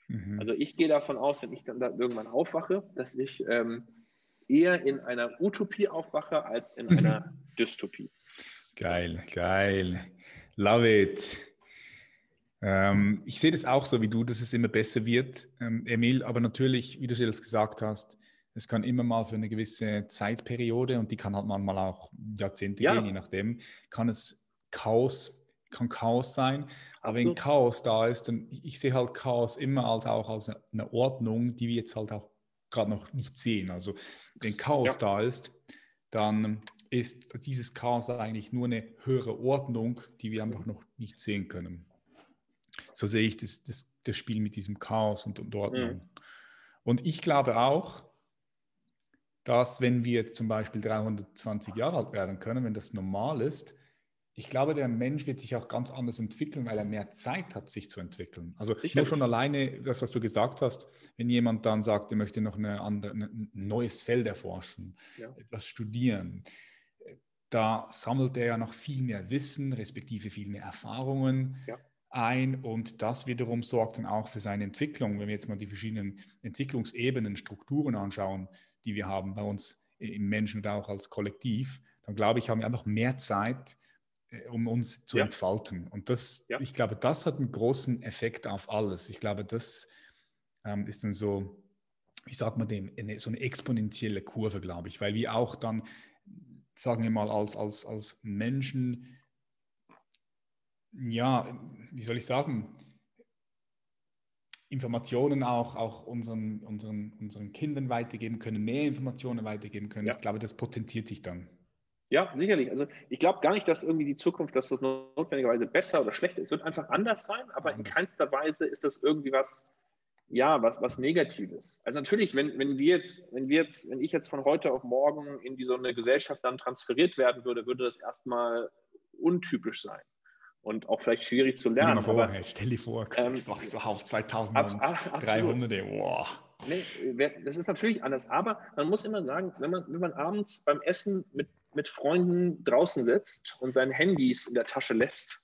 Mhm. Also ich gehe davon aus, wenn ich dann da irgendwann aufwache, dass ich ähm, eher in einer Utopie aufwache als in einer Dystopie. Geil, geil. Love it. Ähm, ich sehe das auch so wie du, dass es immer besser wird, ähm, Emil, aber natürlich, wie du es gesagt hast, es kann immer mal für eine gewisse Zeitperiode und die kann halt manchmal auch Jahrzehnte ja. gehen, je nachdem, kann es Chaos, kann Chaos sein. Aber Absolut. wenn Chaos da ist, dann ich sehe halt Chaos immer als auch als eine Ordnung, die wir jetzt halt auch gerade noch nicht sehen. Also wenn Chaos ja. da ist, dann ist dieses Chaos eigentlich nur eine höhere Ordnung, die wir einfach noch nicht sehen können. So sehe ich das, das, das Spiel mit diesem Chaos und, und Ordnung. Mhm. Und ich glaube auch, dass wenn wir jetzt zum Beispiel 320 Jahre alt werden können, wenn das normal ist, ich glaube, der Mensch wird sich auch ganz anders entwickeln, weil er mehr Zeit hat, sich zu entwickeln. Also Sicher. nur schon alleine das, was du gesagt hast, wenn jemand dann sagt, er möchte noch eine andere, ein neues Feld erforschen, ja. etwas studieren, da sammelt er ja noch viel mehr Wissen, respektive viel mehr Erfahrungen. Ja ein und das wiederum sorgt dann auch für seine Entwicklung. Wenn wir jetzt mal die verschiedenen Entwicklungsebenen, Strukturen anschauen, die wir haben bei uns im Menschen und auch als Kollektiv, dann glaube ich, haben wir einfach mehr Zeit, äh, um uns zu ja. entfalten. Und das, ja. ich glaube, das hat einen großen Effekt auf alles. Ich glaube, das ähm, ist dann so, wie sagt man dem, eine, so eine exponentielle Kurve, glaube ich, weil wir auch dann, sagen wir mal, als, als, als Menschen, ja, wie soll ich sagen, Informationen auch, auch unseren, unseren, unseren Kindern weitergeben können, mehr Informationen weitergeben können. Ja. Ich glaube, das potenziert sich dann. Ja, sicherlich. Also ich glaube gar nicht, dass irgendwie die Zukunft, dass das notwendigerweise besser oder schlechter ist. Es wird einfach anders sein, aber anders. in keinster Weise ist das irgendwie was, ja, was, was Negatives. Also natürlich, wenn, wenn wir jetzt, wenn wir jetzt, wenn ich jetzt von heute auf morgen in die so eine Gesellschaft dann transferiert werden würde, würde das erstmal untypisch sein und auch vielleicht schwierig zu lernen. Stell dir vor, aber, stell dir vor, ähm, so auf 2300, wow. Nee, das ist natürlich anders, aber man muss immer sagen, wenn man, wenn man abends beim Essen mit, mit Freunden draußen sitzt und sein Handys in der Tasche lässt,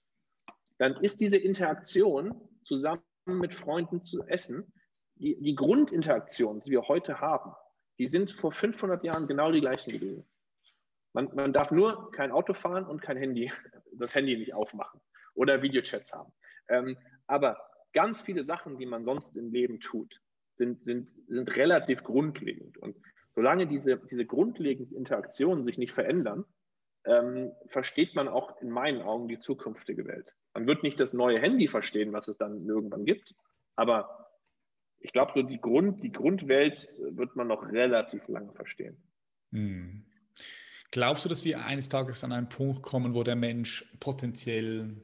dann ist diese Interaktion zusammen mit Freunden zu essen, die, die Grundinteraktion, die wir heute haben, die sind vor 500 Jahren genau die gleichen gewesen. Man, man darf nur kein Auto fahren und kein Handy, das Handy nicht aufmachen oder Videochats haben. Ähm, aber ganz viele Sachen, die man sonst im Leben tut, sind, sind, sind relativ grundlegend. Und so solange diese, diese grundlegenden Interaktionen sich nicht verändern, ähm, versteht man auch in meinen Augen die zukünftige Welt. Man wird nicht das neue Handy verstehen, was es dann irgendwann gibt, aber ich glaube, so die, Grund, die Grundwelt wird man noch relativ lange verstehen. Hm. Glaubst du, dass wir eines Tages an einen Punkt kommen, wo der Mensch potenziell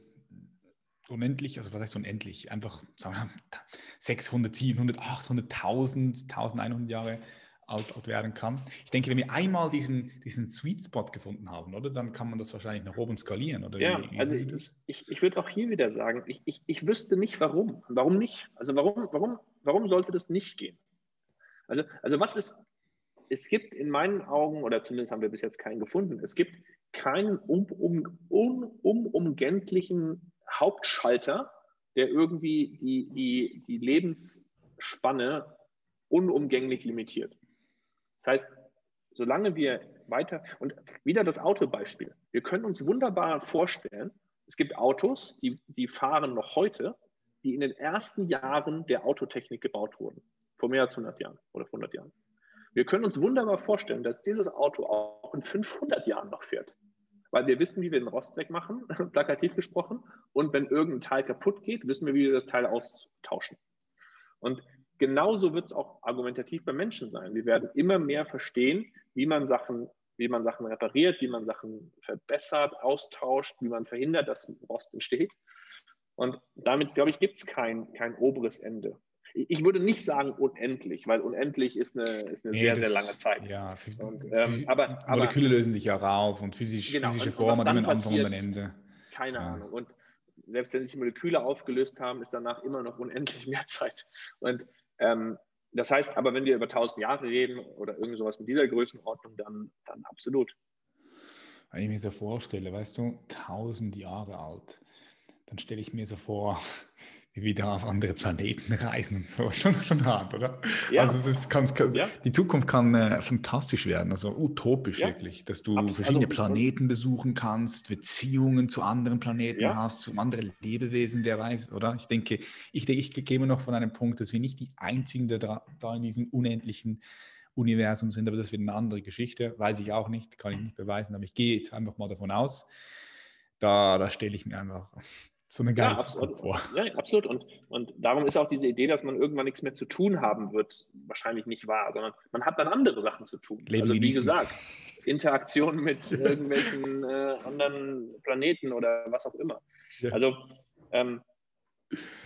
unendlich, also was heißt unendlich, einfach sagen wir, 600, 700, 800, 1000, 1100 Jahre alt, alt werden kann. Ich denke, wenn wir einmal diesen, diesen Sweet Spot gefunden haben, oder, dann kann man das wahrscheinlich nach oben skalieren. Oder ja, wie, wie also ich, ich, ich würde auch hier wieder sagen, ich, ich, ich wüsste nicht warum. Warum nicht? Also warum, warum, warum sollte das nicht gehen? Also, also was ist, es gibt in meinen Augen, oder zumindest haben wir bis jetzt keinen gefunden, es gibt keinen um, um, um, unumgänglichen Hauptschalter, der irgendwie die, die, die Lebensspanne unumgänglich limitiert. Das heißt, solange wir weiter, und wieder das Autobeispiel, wir können uns wunderbar vorstellen, es gibt Autos, die, die fahren noch heute, die in den ersten Jahren der Autotechnik gebaut wurden, vor mehr als 100 Jahren oder 100 Jahren. Wir können uns wunderbar vorstellen, dass dieses Auto auch in 500 Jahren noch fährt, weil wir wissen, wie wir den Rost wegmachen, plakativ gesprochen, und wenn irgendein Teil kaputt geht, wissen wir, wie wir das Teil austauschen. Und genauso wird es auch argumentativ bei Menschen sein. Wir werden immer mehr verstehen, wie man Sachen, wie man Sachen repariert, wie man Sachen verbessert, austauscht, wie man verhindert, dass Rost entsteht. Und damit, glaube ich, gibt es kein, kein oberes Ende. Ich würde nicht sagen unendlich, weil unendlich ist eine, ist eine nee, sehr, das, sehr lange Zeit. Ja, und, ähm, aber, Moleküle aber, lösen sich ja rauf und physisch, genau, physische Formen haben einen Anfang und ein Ende. Keine ja. Ahnung. Und selbst wenn sich Moleküle aufgelöst haben, ist danach immer noch unendlich mehr Zeit. Und ähm, das heißt aber, wenn wir über 1000 Jahre reden oder irgend sowas in dieser Größenordnung, dann, dann absolut. Wenn ich mir so vorstelle, weißt du, 1000 Jahre alt, dann stelle ich mir so vor, wieder auf andere Planeten reisen und so. Schon, schon hart, oder? Ja. Also kann, kann ja. die Zukunft kann äh, fantastisch werden, also utopisch ja. wirklich, dass du Absolut. verschiedene also, Planeten besuchen kannst, Beziehungen zu anderen Planeten ja. hast, zu anderen Lebewesen, der weiß, oder? Ich denke, ich denke, ich gehe immer noch von einem Punkt, dass wir nicht die einzigen da, da in diesem unendlichen Universum sind, aber das wird eine andere Geschichte, weiß ich auch nicht, kann ich nicht beweisen, aber ich gehe jetzt einfach mal davon aus. Da, da stelle ich mir einfach so eine geile ja, absolut. vor. Ja, absolut. Und, und darum ist auch diese Idee, dass man irgendwann nichts mehr zu tun haben wird, wahrscheinlich nicht wahr, sondern man hat dann andere Sachen zu tun. Leben also genießen. wie gesagt, Interaktion mit irgendwelchen äh, anderen Planeten oder was auch immer. Ja. Also ähm,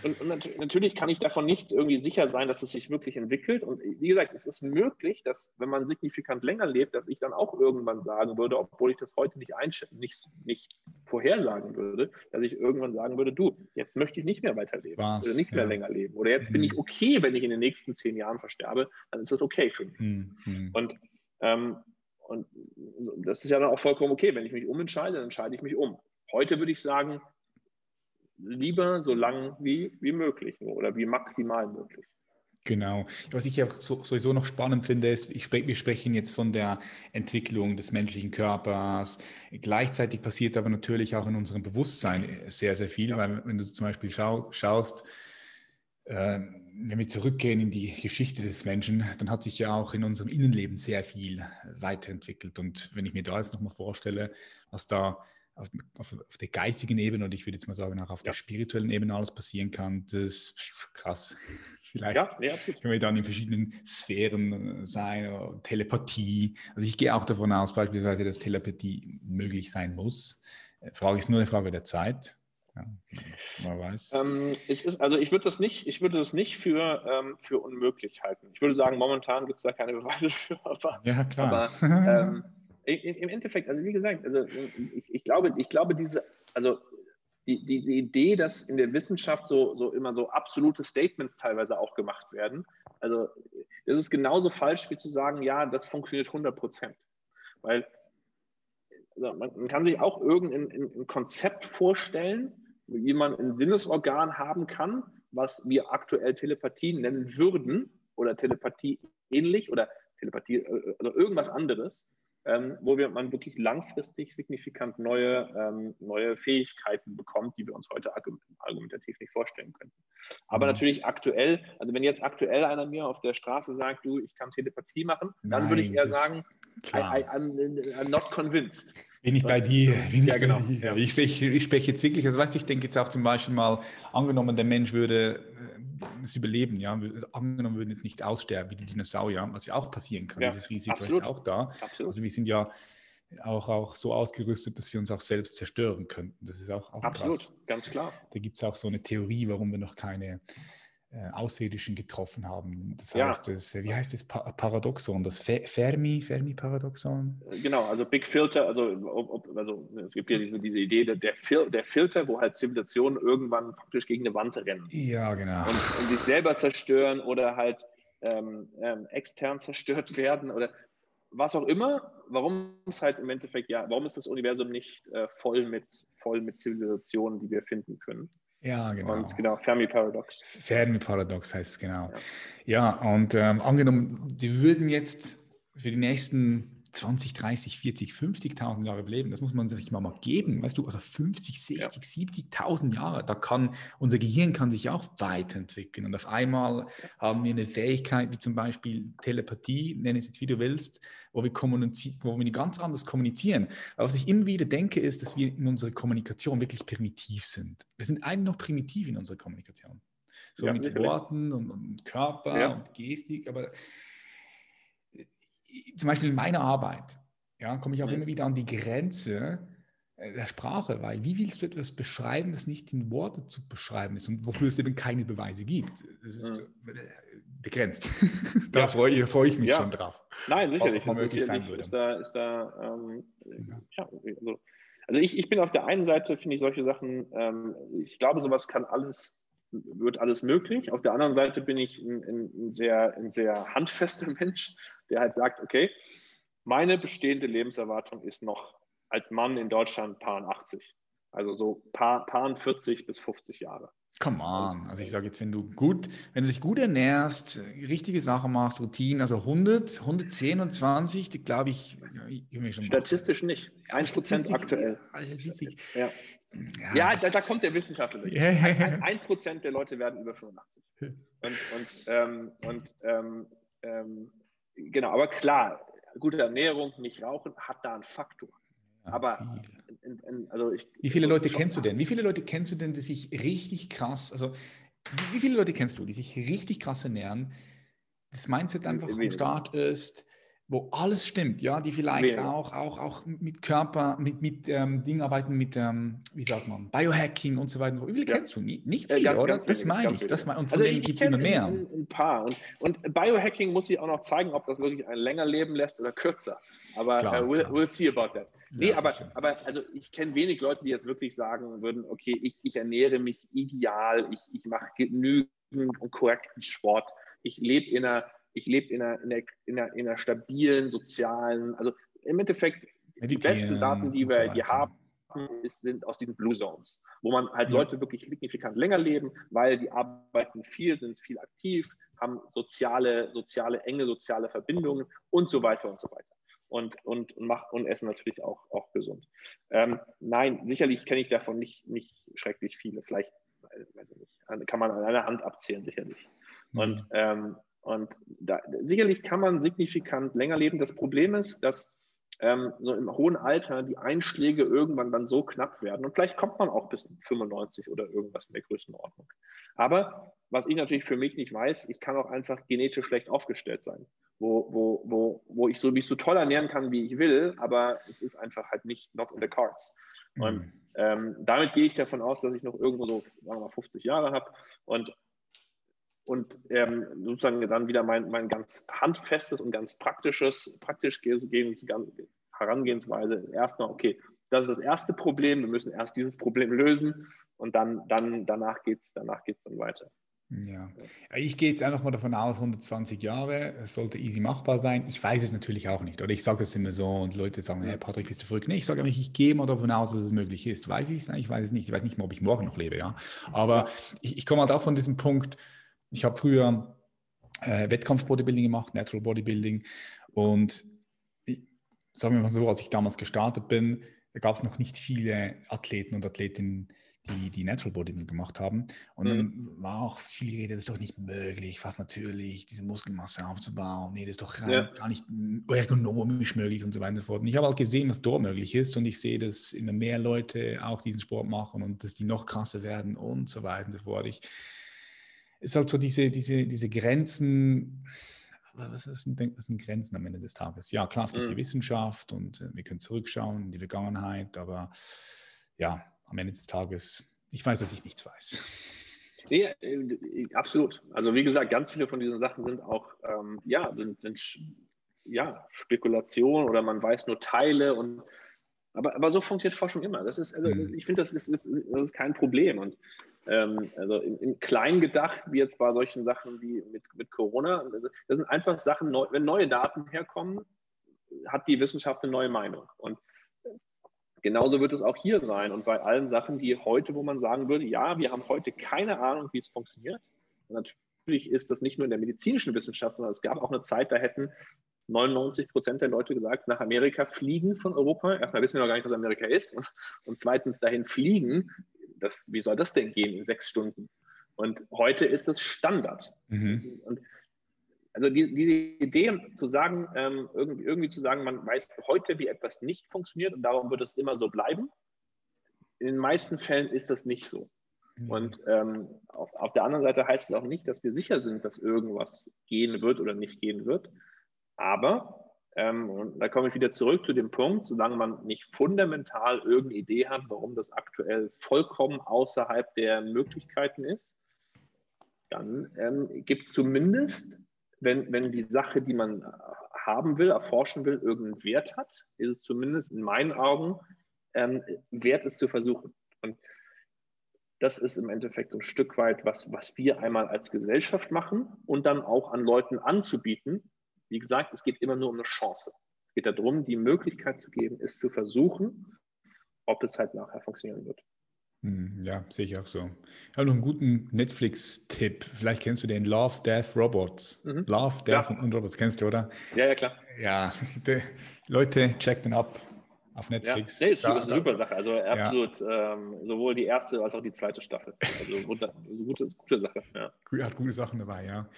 und, und, natürlich kann ich davon nicht irgendwie sicher sein, dass es sich wirklich entwickelt. Und wie gesagt, es ist möglich, dass wenn man signifikant länger lebt, dass ich dann auch irgendwann sagen würde, obwohl ich das heute nicht, nicht, nicht vorhersagen würde, dass ich irgendwann sagen würde, du, jetzt möchte ich nicht mehr weiterleben oder nicht mehr ja. länger leben. Oder jetzt mhm. bin ich okay, wenn ich in den nächsten zehn Jahren versterbe, dann ist das okay für mich. Mhm. Und, ähm, und das ist ja dann auch vollkommen okay. Wenn ich mich umentscheide, dann entscheide ich mich um. Heute würde ich sagen, lieber so lang wie, wie möglich oder wie maximal möglich. Genau. Was ich so, sowieso noch spannend finde, ist, ich spreche, wir sprechen jetzt von der Entwicklung des menschlichen Körpers. Gleichzeitig passiert aber natürlich auch in unserem Bewusstsein sehr, sehr viel, ja. weil wenn du zum Beispiel schau, schaust, äh, wenn wir zurückgehen in die Geschichte des Menschen, dann hat sich ja auch in unserem Innenleben sehr viel weiterentwickelt. Und wenn ich mir da jetzt nochmal vorstelle, was da auf, auf, auf, der geistigen Ebene und ich würde jetzt mal sagen, auch auf ja. der spirituellen Ebene alles passieren kann, das ist krass. Vielleicht ja, nee, können wir dann in verschiedenen Sphären äh, sein, Telepathie. Also ich gehe auch davon aus, beispielsweise, dass Telepathie möglich sein muss. Äh, Frage ist nur eine Frage der Zeit. Ja, man weiß. Ähm, es ist, also ich würde das nicht, ich würde das nicht für, ähm, für unmöglich halten. Ich würde sagen, momentan gibt es da keine Beweise für. Aber, ja, klar. Aber, ähm, im Endeffekt, also wie gesagt, also ich, ich glaube, ich glaube, diese, also die, die, die Idee, dass in der Wissenschaft so, so immer so absolute Statements teilweise auch gemacht werden, also das ist genauso falsch wie zu sagen, ja, das funktioniert 100 Prozent. Weil also man, man, kann sich auch irgendein ein Konzept vorstellen, wie man ein Sinnesorgan haben kann, was wir aktuell Telepathie nennen würden oder Telepathie ähnlich oder Telepathie, äh, also irgendwas anderes ähm, wo wir, man wirklich langfristig signifikant neue, ähm, neue Fähigkeiten bekommt, die wir uns heute argumentativ nicht vorstellen könnten. Aber mhm. natürlich aktuell, also wenn jetzt aktuell einer mir auf der Straße sagt, du, ich kann Telepathie machen, dann Nein, würde ich eher sagen, I, I, I'm, I'm, not convinced. Bin ich bei dir? Bin ja, ich genau. Dir. Ja. Ich, spreche, ich spreche jetzt wirklich, also weißt du, ich denke jetzt auch zum Beispiel mal, angenommen, der Mensch würde das Überleben, ja, angenommen würden jetzt nicht aussterben wie die Dinosaurier, was ja auch passieren kann. Ja, Dieses Risiko absolut. ist auch da. Absolut. Also wir sind ja auch, auch so ausgerüstet, dass wir uns auch selbst zerstören könnten. Das ist auch, auch Absolut, krass. ganz klar. Da gibt es auch so eine Theorie, warum wir noch keine äh, Außerirdischen getroffen haben. Das ja. heißt, das, wie heißt das pa Paradoxon? Das Fermi, Fermi-Paradoxon? Genau, also Big Filter, also, ob, also es gibt ja diese, diese Idee der, der Filter, wo halt Zivilisationen irgendwann praktisch gegen eine Wand rennen. Ja, genau. Und, und sich selber zerstören oder halt ähm, ähm, extern zerstört werden oder was auch immer, warum es halt im Endeffekt, ja, warum ist das Universum nicht äh, voll, mit, voll mit Zivilisationen, die wir finden können? Ja, genau. Und genau, Fermi-Paradox. Fermi-Paradox heißt es genau. Ja, ja und ähm, angenommen, die würden jetzt für die nächsten 20, 30, 40, 50.000 Jahre leben. Das muss man sich mal, mal geben. Weißt du, also 50, 60, ja. 70.000 Jahre, da kann unser Gehirn kann sich auch weiterentwickeln. Und auf einmal haben wir eine Fähigkeit, wie zum Beispiel Telepathie, nenne es jetzt wie du willst, wo wir, wo wir ganz anders kommunizieren. Aber was ich immer wieder denke, ist, dass wir in unserer Kommunikation wirklich primitiv sind. Wir sind eigentlich noch primitiv in unserer Kommunikation. So ja, mit Worten und, und Körper ja. und Gestik, aber zum Beispiel in meiner Arbeit, ja, komme ich auch mhm. immer wieder an die Grenze äh, der Sprache, weil wie willst du etwas beschreiben, das nicht in Worte zu beschreiben ist und wofür es eben keine Beweise gibt? Das ist mhm. Äh, begrenzt. da ja. freue, freue, ich mich ja. schon drauf. Nein, sicherlich. Das möglich sein würde. Ist da, ist da ähm, ja. also, also ich, ich bin auf der einen Seite, finde ich solche Sachen, ähm, ich glaube, sowas kann alles wird alles möglich. Auf der anderen Seite bin ich ein, ein, sehr, ein sehr handfester Mensch, der halt sagt, okay, meine bestehende Lebenserwartung ist noch als Mann in Deutschland paar 80. Also so paar, paar 40 bis 50 Jahre. Come on. Also ich sage jetzt, wenn du gut, wenn du dich gut ernährst, richtige Sachen machst, Routinen, also 100, 110 und 20, glaube ich, ich, Statistisch machen. nicht. 1% Statistik, aktuell. Ja, ja. ja da, da, kommt der Wissenschaftler durch. Ein Prozent der Leute werden über 85. Und, und, ähm, und ähm, ähm, genau, aber klar, gute Ernährung, nicht rauchen, hat da einen Faktor. Aber in, in, also ich, wie viele Leute kennst du denn? Wie viele Leute kennst du denn, die sich richtig krass, also wie viele Leute kennst du, die sich richtig krass ernähren, das Mindset einfach am Start ist, wo alles stimmt, ja, die vielleicht auch, auch, auch mit Körper, mit, mit ähm, Dingen arbeiten, mit, ähm, wie sagt man, Biohacking und so weiter. Wie viele ja. kennst du? Nicht viele, ja, oder? das meine ich. Das mein, und von also denen gibt es immer mehr. Ein, ein paar. Und, und, Biohacking muss ich auch noch zeigen, ob das wirklich ein länger leben lässt oder kürzer. Aber klar, uh, we'll, we'll, see about that. Nee, ja, aber, aber also ich kenne wenig Leute, die jetzt wirklich sagen würden, okay, ich, ich ernähre mich ideal, ich, ich mache genügend und korrekten Sport. Ich lebe in einer ich lebe in einer, in, einer, in, einer, in einer stabilen sozialen, also im Endeffekt die besten Daten, die wir so hier haben, ist, sind aus diesen Blue Zones, wo man halt ja. Leute wirklich signifikant länger leben, weil die arbeiten viel, sind viel aktiv, haben soziale, soziale, enge soziale Verbindungen und so weiter und so weiter. Und, und, und, macht, und essen natürlich auch, auch gesund. Ähm, nein, sicherlich kenne ich davon nicht, nicht schrecklich viele. Vielleicht, weiß ich nicht, kann man an einer Hand abzählen, sicherlich. Mhm. Und ähm, und da, sicherlich kann man signifikant länger leben. Das Problem ist, dass ähm, so im hohen Alter die Einschläge irgendwann dann so knapp werden. Und vielleicht kommt man auch bis 95 oder irgendwas in der Größenordnung. Aber was ich natürlich für mich nicht weiß, ich kann auch einfach genetisch schlecht aufgestellt sein, wo, wo, wo, wo ich so, mich so toll ernähren kann, wie ich will, aber es ist einfach halt nicht not in the cards. Und mhm. ähm, damit gehe ich davon aus, dass ich noch irgendwo so, sagen wir mal, 50 Jahre habe. Und und ähm, sozusagen dann wieder mein, mein ganz handfestes und ganz praktisches, praktisch Herangehensweise ist erstmal, okay, das ist das erste Problem, wir müssen erst dieses Problem lösen und dann, dann danach geht es danach geht's dann weiter. Ja, ich gehe jetzt einfach mal davon aus, 120 Jahre, es sollte easy machbar sein. Ich weiß es natürlich auch nicht, oder ich sage es immer so und Leute sagen, hey Patrick, bist du verrückt? Nee, ich sage einfach, ich gehe mal davon aus, dass es möglich ist. Weiß ich es? Ich weiß es nicht. Ich weiß nicht mal, ob ich morgen noch lebe, ja. Aber ich, ich komme halt auch von diesem Punkt, ich habe früher äh, Wettkampf-Bodybuilding gemacht, Natural Bodybuilding und sagen wir mal so, als ich damals gestartet bin, da gab es noch nicht viele Athleten und Athletinnen, die, die Natural Bodybuilding gemacht haben. Und dann mhm. war auch viel Rede, das ist doch nicht möglich, fast natürlich, diese Muskelmasse aufzubauen. Nee, das ist doch ja. gar nicht ergonomisch möglich und so weiter und so fort. Und ich habe halt gesehen, was dort möglich ist und ich sehe, dass immer mehr Leute auch diesen Sport machen und dass die noch krasser werden und so weiter und so fort. Ich, ist halt so diese, diese, diese Grenzen, was sind, was sind Grenzen am Ende des Tages? Ja, klar, es gibt mhm. die Wissenschaft und äh, wir können zurückschauen in die Vergangenheit, aber ja, am Ende des Tages, ich weiß, dass ich nichts weiß. Nee, äh, absolut. Also wie gesagt, ganz viele von diesen Sachen sind auch, ähm, ja, sind, sind ja, Spekulation oder man weiß nur Teile und aber, aber so funktioniert Forschung immer. Das ist, also mhm. ich finde, das ist, das ist kein Problem. Und ähm, also in, in, klein gedacht, wie jetzt bei solchen Sachen wie mit, mit Corona, das sind einfach Sachen, wenn neue Daten herkommen, hat die Wissenschaft eine neue Meinung. Und Genauso wird es auch hier sein und bei allen Sachen, die heute, wo man sagen würde, ja, wir haben heute keine Ahnung, wie es funktioniert. Natürlich ist das nicht nur in der medizinischen Wissenschaft, sondern es gab auch eine Zeit, da hätten 99 Prozent der Leute gesagt, nach Amerika fliegen von Europa. Erstmal wissen wir noch gar nicht, was Amerika ist. Und zweitens dahin fliegen. Das, wie soll das denn gehen in sechs Stunden? Und heute ist es Standard. Mhm. Und also die, diese Idee zu sagen, ähm, irgendwie, irgendwie zu sagen, man weiß heute, wie etwas nicht funktioniert und darum wird es immer so bleiben. In den meisten Fällen ist das nicht so. Mhm. Und ähm, auf, auf, der anderen Seite heißt es auch nicht, dass wir sicher sind, dass irgendwas gehen wird oder nicht gehen wird. Aber, ähm, und da komme ich wieder zurück zu dem Punkt, solange man nicht fundamental irgendeine Idee hat, warum das aktuell vollkommen außerhalb der Möglichkeiten ist, dann ähm, gibt es zumindest wenn, wenn die Sache, die man haben will, erforschen will, irgendeinen Wert hat, ist es zumindest in meinen Augen ähm, wert, es zu versuchen. Und das ist im Endeffekt so ein Stück weit, was, was wir einmal als Gesellschaft machen und dann auch an Leuten anzubieten. Wie gesagt, es geht immer nur um eine Chance. Es geht darum, die Möglichkeit zu geben, es zu versuchen, ob es halt nachher funktionieren wird. Hm, ja, sehe ich auch so. Ich habe noch einen guten Netflix-Tipp. Vielleicht kennst du den Love, Death, Robots. Mhm. Love, Death ja. und Robots kennst du, oder? Ja, ja, klar. Ja, Leute, check den ab auf Netflix. Ja, nee, ist, da, ist eine super Sache. Also absolut, ja. ähm, sowohl die erste als auch die zweite Staffel. Also gute, gute, gute Sache. Ja. Hat gute Sachen dabei, ja.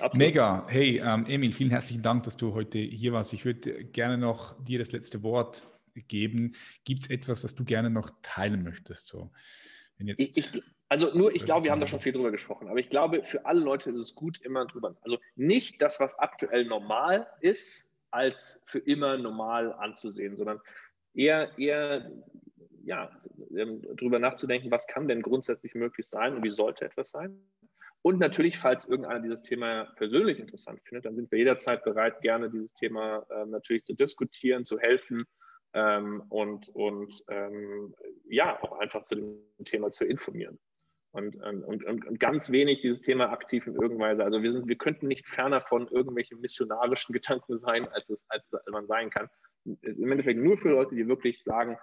ja Mega. Hey, ähm, Emil, vielen herzlichen Dank, dass du heute hier warst. Ich würde gerne noch dir das letzte Wort geben. Gibt es etwas, was du gerne noch teilen möchtest? So, wenn jetzt ich, ich, also nur, ich glaube, wir haben da schon viel drüber gesprochen, aber ich glaube, für alle Leute ist es gut, immer drüber. Also nicht das, was aktuell normal ist, als für immer normal anzusehen, sondern eher, eher ja, ähm, drüber nachzudenken, was kann denn grundsätzlich möglich sein und wie sollte etwas sein. Und natürlich, falls irgendeiner dieses Thema persönlich interessant findet, dann sind wir jederzeit bereit, gerne dieses Thema äh, natürlich zu diskutieren, zu helfen ähm, und, und ähm, ja, auch einfach zu dem Thema zu informieren. Und, ähm, und, und, und, ganz wenig dieses Thema aktiv in irgendeiner Weise. Also wir, sind, wir könnten nicht ferner von irgendwelchen missionarischen Gedanken sein, als, es, als man sein kann. Ist im Endeffekt nur für Leute, die wirklich sagen,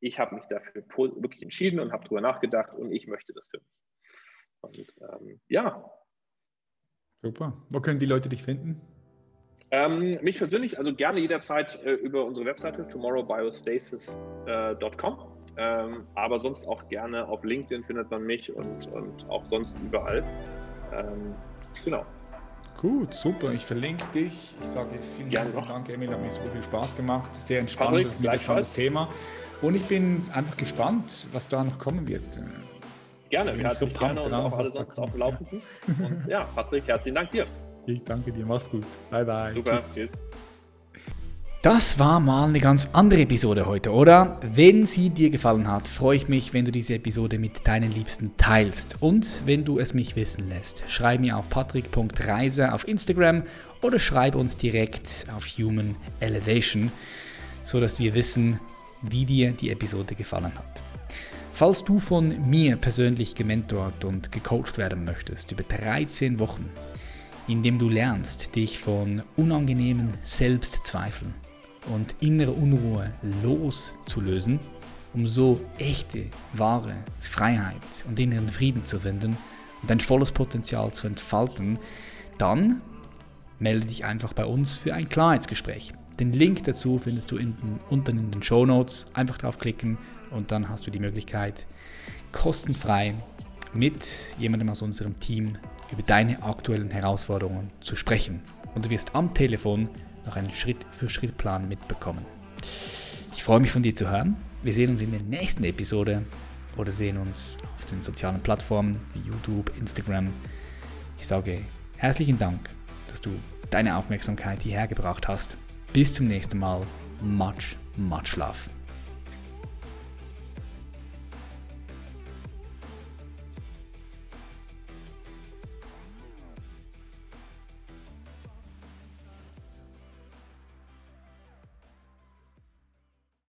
ich habe mich dafür wirklich entschieden und habe darüber nachgedacht und ich möchte das für mich. Und ähm, ja. Super. Wo können die Leute dich finden? Ähm, mich persönlich, also gerne jederzeit äh, über unsere Webseite tomorrowbiostasis.com. Äh, ähm, aber sonst auch gerne auf LinkedIn findet man mich und, und auch sonst überall. Ähm, genau. Gut, super. Ich verlinke dich. Ich sage vielen Gerne Dank, Emil. Hat mir so viel Spaß gemacht. Sehr entspannend, das ist ein interessantes Thema. Und ich bin einfach gespannt, was da noch kommen wird. Gerne, wir so gerne und auch alle sonst auf dem Laufenden. Und ja, Patrick, herzlichen Dank dir. Ich danke dir, mach's gut. Bye, bye. Super, tschüss. Das war mal eine ganz andere Episode heute, oder? Wenn sie dir gefallen hat, freue ich mich, wenn du diese Episode mit deinen Liebsten teilst und wenn du es mich wissen lässt. Schreib mir auf patrick.reise auf Instagram oder schreib uns direkt auf Human Elevation, sodass wir wissen, wie dir die Episode gefallen hat. Falls du von mir persönlich gementort und gecoacht werden möchtest über 13 Wochen, indem du lernst, dich von unangenehmen Selbstzweifeln und innerer Unruhe loszulösen, um so echte, wahre Freiheit und inneren Frieden zu finden und dein volles Potenzial zu entfalten, dann melde dich einfach bei uns für ein Klarheitsgespräch. Den Link dazu findest du in den, unten in den Show Notes. Einfach draufklicken und dann hast du die Möglichkeit, kostenfrei mit jemandem aus unserem Team über deine aktuellen Herausforderungen zu sprechen. Und du wirst am Telefon noch einen Schritt-für-Schritt-Plan mitbekommen. Ich freue mich von dir zu hören. Wir sehen uns in der nächsten Episode oder sehen uns auf den sozialen Plattformen wie YouTube, Instagram. Ich sage herzlichen Dank, dass du deine Aufmerksamkeit hierher gebracht hast. Bis zum nächsten Mal. Much, much love.